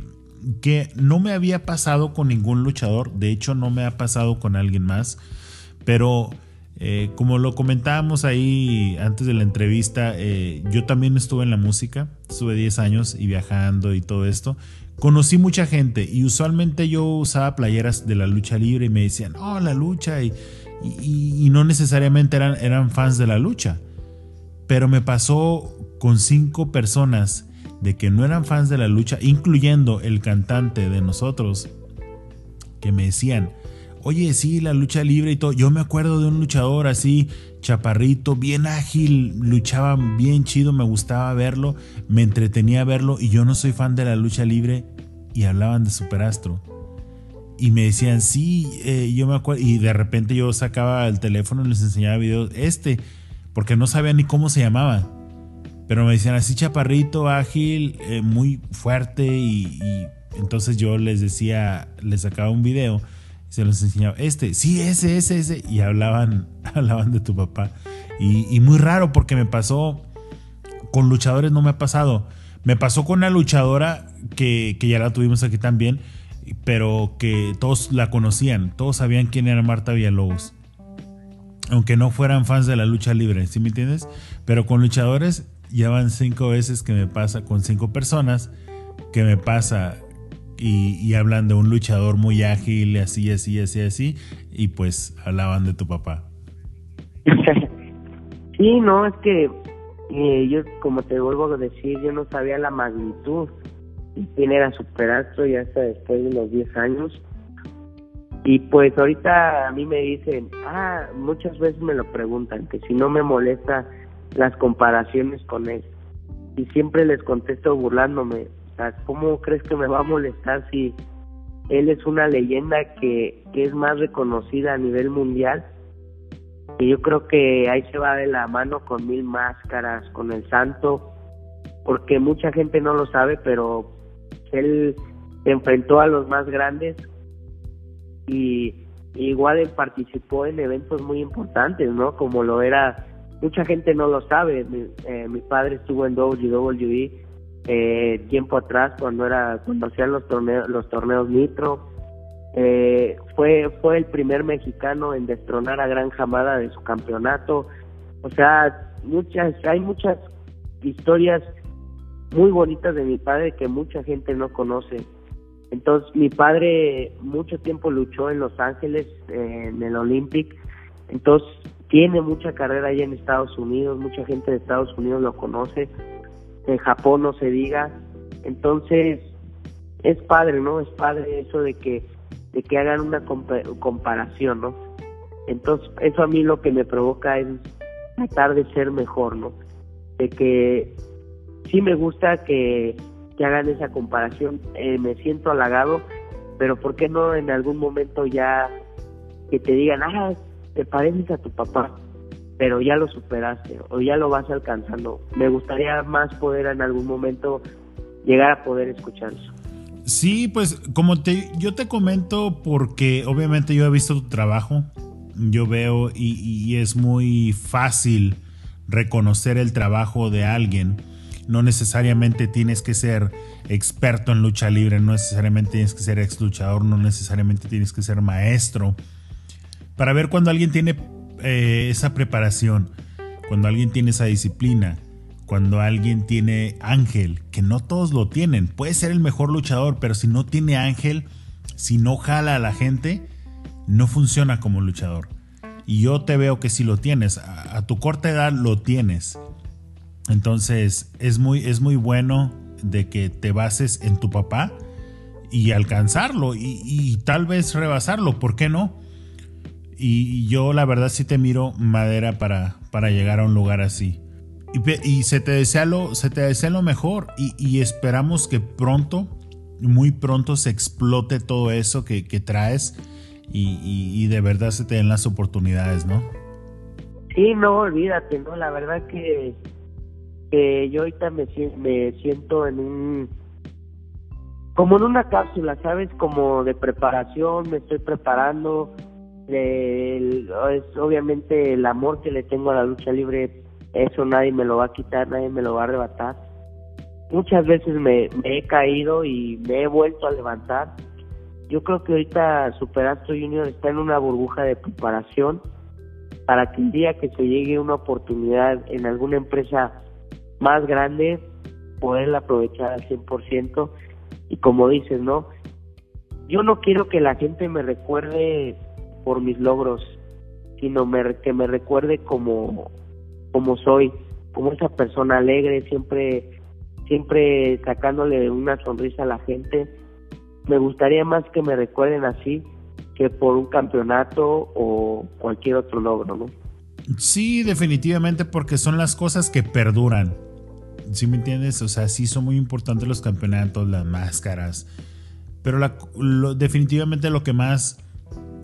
S5: que no me había pasado con ningún luchador, de hecho no me ha pasado con alguien más, pero eh, como lo comentábamos ahí antes de la entrevista, eh, yo también estuve en la música, estuve 10 años y viajando y todo esto. Conocí mucha gente y usualmente yo usaba playeras de la lucha libre y me decían, oh, la lucha, y, no necesariamente eran, eran fans de la lucha. Pero me pasó con cinco personas de que no eran fans de la lucha, incluyendo el cantante de nosotros, que me decían, oye, sí, la lucha libre y todo. Yo me acuerdo de un luchador así, chaparrito, bien ágil, luchaba bien chido, me gustaba verlo, me entretenía verlo y yo no soy fan de la lucha libre y hablaban de Superastro. Y me decían, sí, eh, yo me acuerdo. Y de repente yo sacaba el teléfono y les enseñaba videos. Este, porque no sabía ni cómo se llamaba. Pero me decían así chaparrito, ágil, eh, muy fuerte y, entonces yo les decía, les sacaba un video se los enseñaba, este, sí, ese, ese, ese, y hablaban, hablaban de tu papá. Y, muy raro porque me pasó, con luchadores no me ha pasado. Me pasó con una luchadora que, que ya la tuvimos aquí también, pero que todos la conocían, todos sabían quién era Marta Villalobos aunque no fueran fans de la lucha libre, ¿sí me entiendes? Pero con luchadores ya van cinco veces que me pasa, con cinco personas, que me pasa y, hablan de un luchador muy ágil, así, así, así, así, y pues hablaban de tu papá.
S6: sí, no, es que eh, yo, como te vuelvo a decir, yo no sabía la magnitud y quién era Superastro y hasta después de los 10 años y pues ahorita a mí me dicen, ah, muchas veces me lo preguntan, que si no me molesta las comparaciones con él. Y siempre les contesto burlándome, ¿cómo crees que me va a molestar si él es una leyenda que, que es más reconocida a nivel mundial? Y yo creo que ahí se va de la mano con mil máscaras, con el santo, porque mucha gente no lo sabe, pero él enfrentó a los más grandes y igual él participó en eventos muy importantes, ¿no? Como lo era, mucha gente no lo sabe, mi, eh, mi padre estuvo en WWE eh, tiempo atrás cuando era cuando hacían los torneos los torneos Nitro eh, fue fue el primer mexicano en destronar a Gran Jamada de su campeonato o sea muchas hay muchas historias muy bonitas de mi padre que mucha gente no conoce entonces, mi padre mucho tiempo luchó en Los Ángeles, en el Olympic. Entonces, tiene mucha carrera allá en Estados Unidos, mucha gente de Estados Unidos lo conoce. En Japón no se diga. Entonces, es padre, ¿no? Es padre eso de que de que hagan una comparación, ¿no? Entonces, eso a mí lo que me provoca es tratar de ser mejor, ¿no? De que sí me gusta que que hagan esa comparación. Eh, me siento halagado, pero ¿por qué no en algún momento ya que te digan, ah, te pareces a tu papá, pero ya lo superaste o ya lo vas alcanzando? Me gustaría más poder en algún momento llegar a poder escuchar eso.
S5: Sí, pues como te, yo te comento porque obviamente yo he visto tu trabajo, yo veo y, y es muy fácil reconocer el trabajo de alguien no necesariamente tienes que ser experto en lucha libre, no necesariamente tienes que ser ex luchador, no necesariamente tienes que ser maestro. Para ver cuando alguien tiene eh, esa preparación, cuando alguien tiene esa disciplina, cuando alguien tiene ángel, que no todos lo tienen. Puede ser el mejor luchador, pero si no tiene ángel, si no jala a la gente, no funciona como luchador. Y yo te veo que si lo tienes, a tu corta edad lo tienes. Entonces es muy, es muy bueno de que te bases en tu papá y alcanzarlo y, tal vez rebasarlo, ¿por qué no? Y, yo la verdad sí te miro madera para, para llegar a un lugar así. Y, se, te desea lo, se te desea lo mejor y, esperamos que pronto, muy pronto se explote todo eso que, que traes y, de verdad se te den las oportunidades, ¿no?
S6: Sí, no, olvídate, ¿no? La verdad que que yo ahorita me, me siento en un como en una cápsula, ¿sabes? Como de preparación, me estoy preparando. Es obviamente el amor que le tengo a la lucha libre, eso nadie me lo va a quitar, nadie me lo va a arrebatar. Muchas veces me, me he caído y me he vuelto a levantar. Yo creo que ahorita Superastro Junior está en una burbuja de preparación para que el día que se llegue una oportunidad en alguna empresa más grande, poderla aprovechar al 100%. Y como dices, ¿no? Yo no quiero que la gente me recuerde por mis logros, sino me, que me recuerde como, como soy, como esa persona alegre, siempre, siempre sacándole una sonrisa a la gente. Me gustaría más que me recuerden así, que por un campeonato o cualquier otro logro, ¿no?
S5: Sí, definitivamente, porque son las cosas que perduran. ¿Sí me entiendes? O sea, sí son muy importantes los campeonatos, las máscaras. Pero la, definitivamente lo que más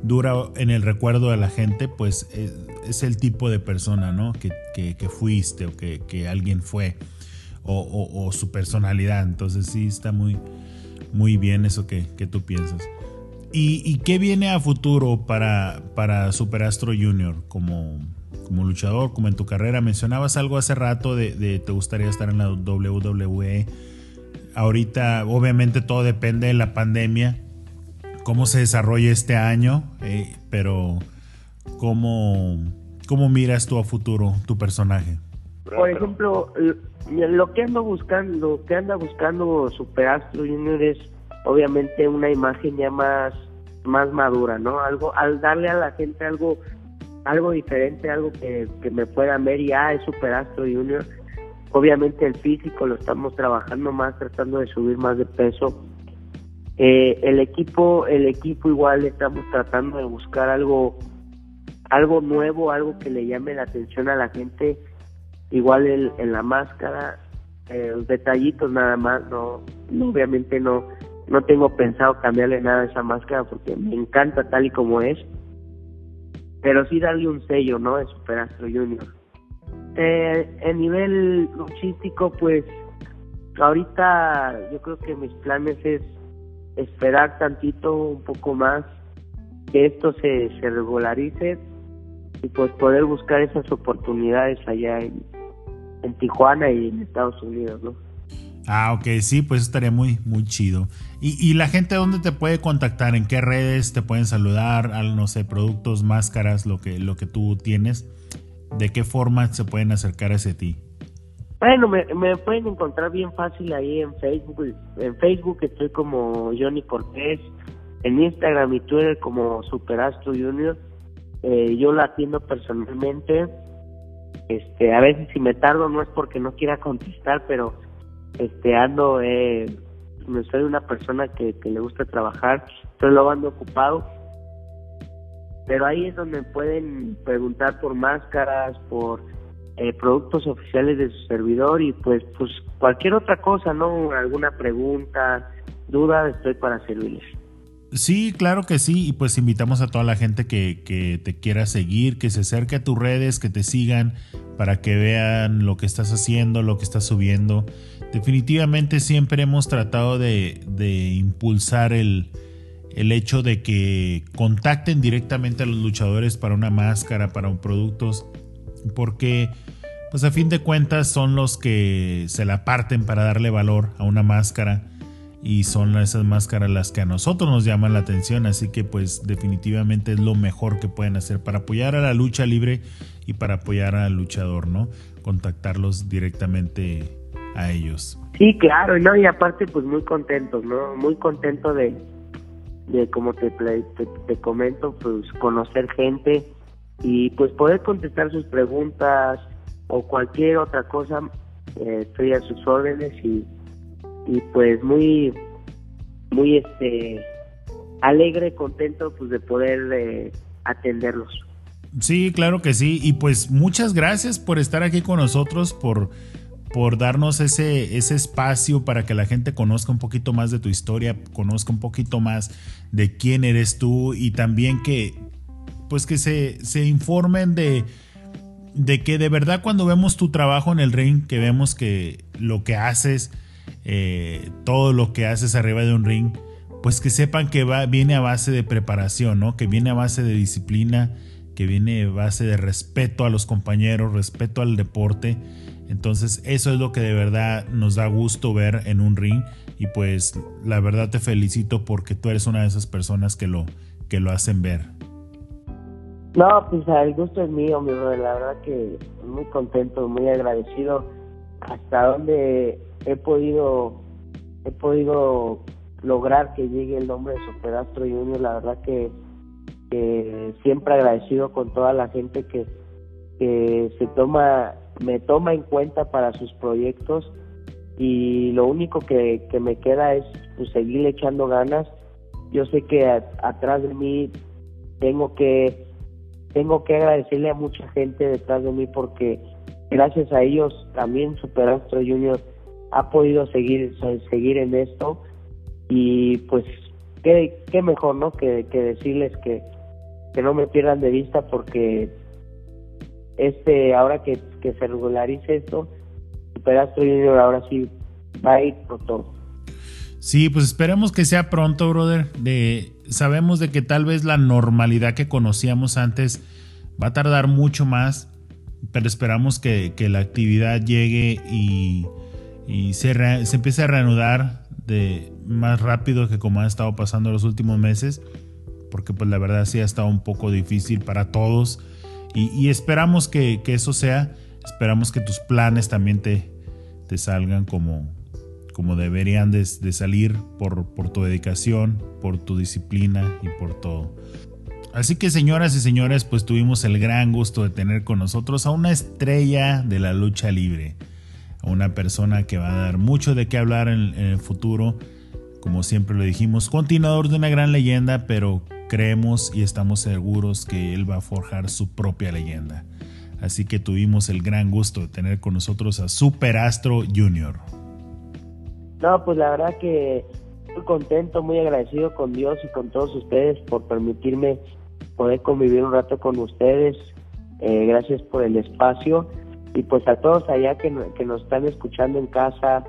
S5: dura en el recuerdo de la gente, pues es, el tipo de persona, ¿no? Que, fuiste o que, alguien fue. O, su personalidad. Entonces sí está muy, muy bien eso que, tú piensas. ¿Y, qué viene a futuro para, para Superastro Junior como, como luchador, como en tu carrera? Mencionabas algo hace rato de, de te gustaría estar en la WWE. Ahorita, obviamente, todo depende de la pandemia cómo se desarrolla este año, eh, pero cómo, cómo miras tú a futuro tu personaje.
S6: Por ejemplo, lo que ando buscando, que anda buscando Superastro Junior es obviamente una imagen ya más más madura, ¿no? Algo al darle a la gente algo algo diferente, algo que, que me puedan ver y ah, es Superastro Junior. Obviamente el físico lo estamos trabajando más, tratando de subir más de peso eh, el equipo, el equipo igual estamos tratando de buscar algo, algo nuevo, algo que le llame la atención a la gente. Igual en la máscara, eh, los detallitos nada más, no, obviamente no, no tengo pensado cambiarle nada a esa máscara porque me encanta tal y como es. Pero sí darle un sello, ¿no? De Superastro Junior. Eh, en nivel luchístico, pues ahorita yo creo que mis planes es esperar tantito, un poco más, que esto se, se regularice y pues poder buscar esas oportunidades allá en, Tijuana y en Estados Unidos, ¿no?
S5: Ah, ok, sí, pues estaría muy, muy chido. ¿Y, ¿Y, la gente dónde te puede contactar? ¿En qué redes te pueden saludar? Al, no sé, productos, máscaras, lo que, lo que tú tienes. ¿De qué forma se pueden acercar hacia ti?
S6: Bueno, me, me pueden encontrar bien fácil ahí en Facebook. En Facebook estoy como Johnny Cortés, en Instagram y Twitter como Superastro Junior. Eh, yo la atiendo personalmente. Este, a veces si me tardo no es porque no quiera contestar, pero este ando, eh, soy una persona que, que le gusta trabajar, estoy lo ando ocupado. Pero ahí es donde pueden preguntar por máscaras, por eh, productos oficiales de su servidor y pues pues cualquier otra cosa, ¿no? Alguna pregunta, duda, estoy para servirles.
S5: Sí, claro que sí, y pues invitamos a toda la gente que, que te quiera seguir, que se acerque a tus redes, que te sigan para que vean lo que estás haciendo, lo que estás subiendo. Definitivamente siempre hemos tratado de, de impulsar el, el hecho de que contacten directamente a los luchadores para una máscara, para un productos porque pues a fin de cuentas son los que se la parten para darle valor a una máscara y son esas máscaras las que a nosotros nos llaman la atención, así que pues definitivamente es lo mejor que pueden hacer para apoyar a la lucha libre y para apoyar al luchador, ¿no? Contactarlos directamente a ellos.
S6: Sí, claro, ¿no? y aparte pues muy contento, ¿no? Muy contento de, de como te, te, te comento, pues conocer gente, y pues poder contestar sus preguntas o cualquier otra cosa, eh, estoy a sus órdenes y, y pues muy, muy este alegre, contento pues de poder eh, atenderlos.
S5: Sí, claro que sí. Y pues muchas gracias por estar aquí con nosotros, por, por darnos ese, ese espacio para que la gente conozca un poquito más de tu historia, conozca un poquito más de quién eres tú y también que pues que se, se informen de, de que de verdad cuando vemos tu trabajo en el ring, que vemos que lo que haces, eh, todo lo que haces arriba de un ring, pues que sepan que va, viene a base de preparación, ¿no? Que viene a base de disciplina, que viene a base de respeto a los compañeros, respeto al deporte. Entonces eso es lo que de verdad nos da gusto ver en un ring y pues la verdad te felicito porque tú eres una de esas personas que lo, que lo hacen ver.
S6: No, pues el gusto es mío, mi brother. La verdad que muy contento, muy agradecido. Hasta donde he podido, he podido lograr que llegue el nombre de Superastro Junior. La verdad que, siempre agradecido con toda la gente que, que se toma, me toma en cuenta para sus proyectos. Y lo único que, que me queda es pues, seguir echando ganas. Yo sé que atrás de mí tengo que tengo que agradecerle a mucha gente detrás de mí porque gracias a ellos también Superastro Junior ha podido seguir seguir en esto y pues qué, qué mejor no que, que decirles que, que no me pierdan de vista porque este ahora que, que se regularice esto Superastro Junior ahora sí va a ir por todo
S5: Sí, pues esperemos que sea pronto, brother. De, sabemos de que tal vez la normalidad que conocíamos antes va a tardar mucho más, pero esperamos que, la actividad llegue y, se, se, empiece a reanudar de más rápido que como ha estado pasando los últimos meses, porque pues la verdad sí ha estado un poco difícil para todos. Y, esperamos que, eso sea, esperamos que tus planes también te, te salgan como, como deberían de, salir por, tu dedicación, por tu disciplina y por todo. Así que señoras y señores, pues tuvimos el gran gusto de tener con nosotros a una estrella de la lucha libre, a una persona que va a dar mucho de qué hablar en, en el futuro, como siempre lo dijimos, continuador de una gran leyenda, pero creemos y estamos seguros que él va a forjar su propia leyenda. Así que tuvimos el gran gusto de tener con nosotros a Super Astro Jr.
S6: No, pues la verdad que estoy contento, muy agradecido con Dios y con todos ustedes por permitirme poder convivir un rato con ustedes. Eh, gracias por el espacio y pues a todos allá que, que nos están escuchando en casa,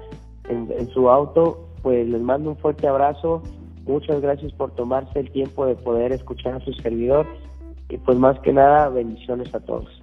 S6: en su auto, pues les mando un fuerte abrazo. Muchas gracias por tomarse el tiempo de poder escuchar a su servidor y pues más que nada bendiciones a todos.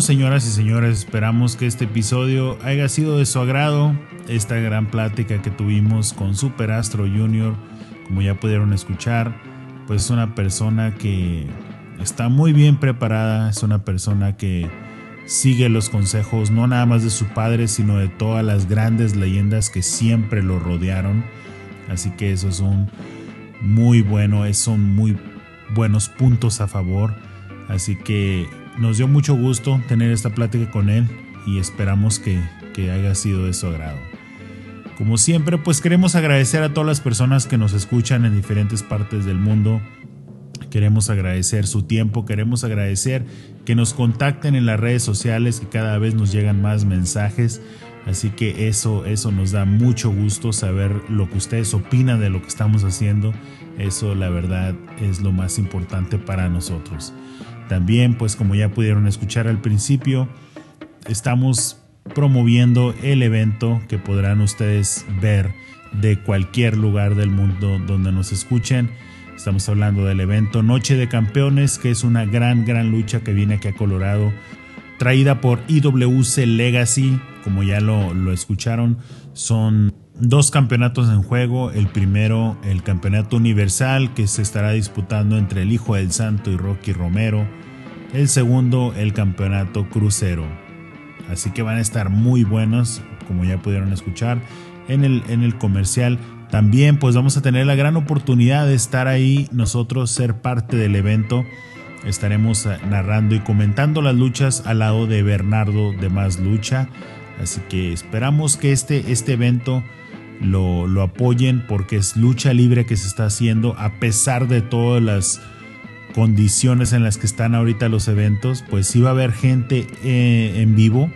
S5: Señoras y señores, esperamos que este episodio haya sido de su agrado. Esta gran plática que tuvimos con Super Astro Junior, como ya pudieron escuchar, pues es una persona que está muy bien preparada, es una persona que sigue los consejos no nada más de su padre, sino de todas las grandes leyendas que siempre lo rodearon. Así que eso es un muy bueno, son muy buenos puntos a favor. Así que nos dio mucho gusto tener esta plática con él y esperamos que, haya sido de su agrado. Como siempre, pues queremos agradecer a todas las personas que nos escuchan en diferentes partes del mundo. Queremos agradecer su tiempo, queremos agradecer que nos contacten en las redes sociales, que cada vez nos llegan más mensajes. Así que eso, eso nos da mucho gusto saber lo que ustedes opinan de lo que estamos haciendo. Eso la verdad es lo más importante para nosotros. También, pues como ya pudieron escuchar al principio, estamos promoviendo el evento que podrán ustedes ver de cualquier lugar del mundo donde nos escuchen. Estamos hablando del evento Noche de Campeones, que es una gran, gran lucha que viene aquí a Colorado, traída por IWC Legacy, como ya lo, lo escucharon, son dos campeonatos en juego. El primero, el campeonato universal que se estará disputando entre el Hijo del Santo y Rocky Romero. El segundo, el campeonato crucero. Así que van a estar muy buenos, como ya pudieron escuchar en el, en el comercial. También pues vamos a tener la gran oportunidad de estar ahí, nosotros ser parte del evento. estaremos eh, narrando y comentando las luchas al lado de Bernardo de Más Lucha. Así que esperamos que este, este evento lo, apoyen porque es lucha libre que se está haciendo a pesar de todas las condiciones en las que están ahorita los eventos, pues sí va a haber gente eh, en vivo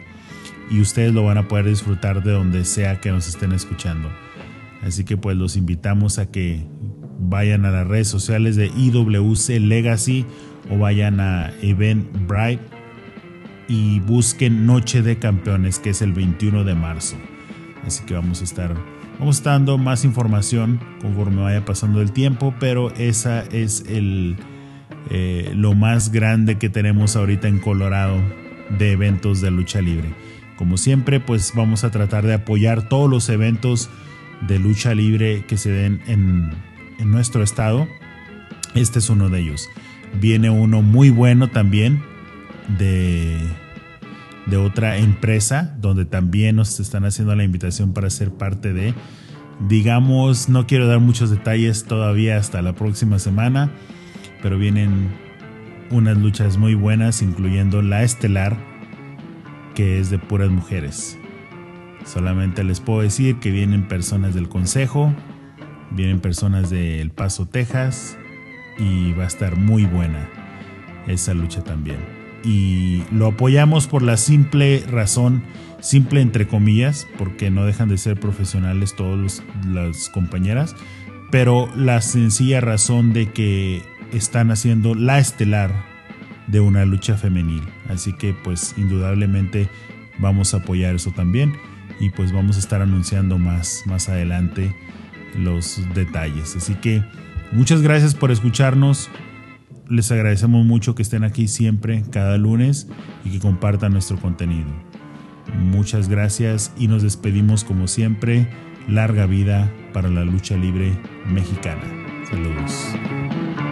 S5: y ustedes lo van a poder disfrutar de donde sea que nos estén escuchando. Así que pues los invitamos a que vayan a las redes sociales de IWC Legacy o vayan a Eventbrite y busquen Noche de Campeones, que es el 21 de marzo. Así que vamos a estar, vamos dando más información conforme vaya pasando el tiempo, pero esa es el, eh, lo más grande que tenemos ahorita en Colorado de eventos de lucha libre. Como siempre, pues vamos a tratar de apoyar todos los eventos de lucha libre que se den en, en nuestro estado. Este es uno de ellos. Viene uno muy bueno también de, de otra empresa donde también nos están haciendo la invitación para ser parte de. Digamos, no quiero dar muchos detalles todavía hasta la próxima semana, pero vienen unas luchas muy buenas, incluyendo la estelar, que es de puras mujeres. Solamente les puedo decir que vienen personas del consejo, vienen personas de El Paso, Texas, y va a estar muy buena esa lucha también. Y lo apoyamos por la simple razón, simple entre comillas, porque no dejan de ser profesionales todas las compañeras, pero la sencilla razón de que están haciendo la estelar de una lucha femenil. Así que pues indudablemente vamos a apoyar eso también y pues vamos a estar anunciando más más adelante los detalles. Así que muchas gracias por escucharnos. Les agradecemos mucho que estén aquí siempre, cada lunes, y que compartan nuestro contenido. Muchas gracias y nos despedimos como siempre. Larga vida para la lucha libre mexicana. Saludos.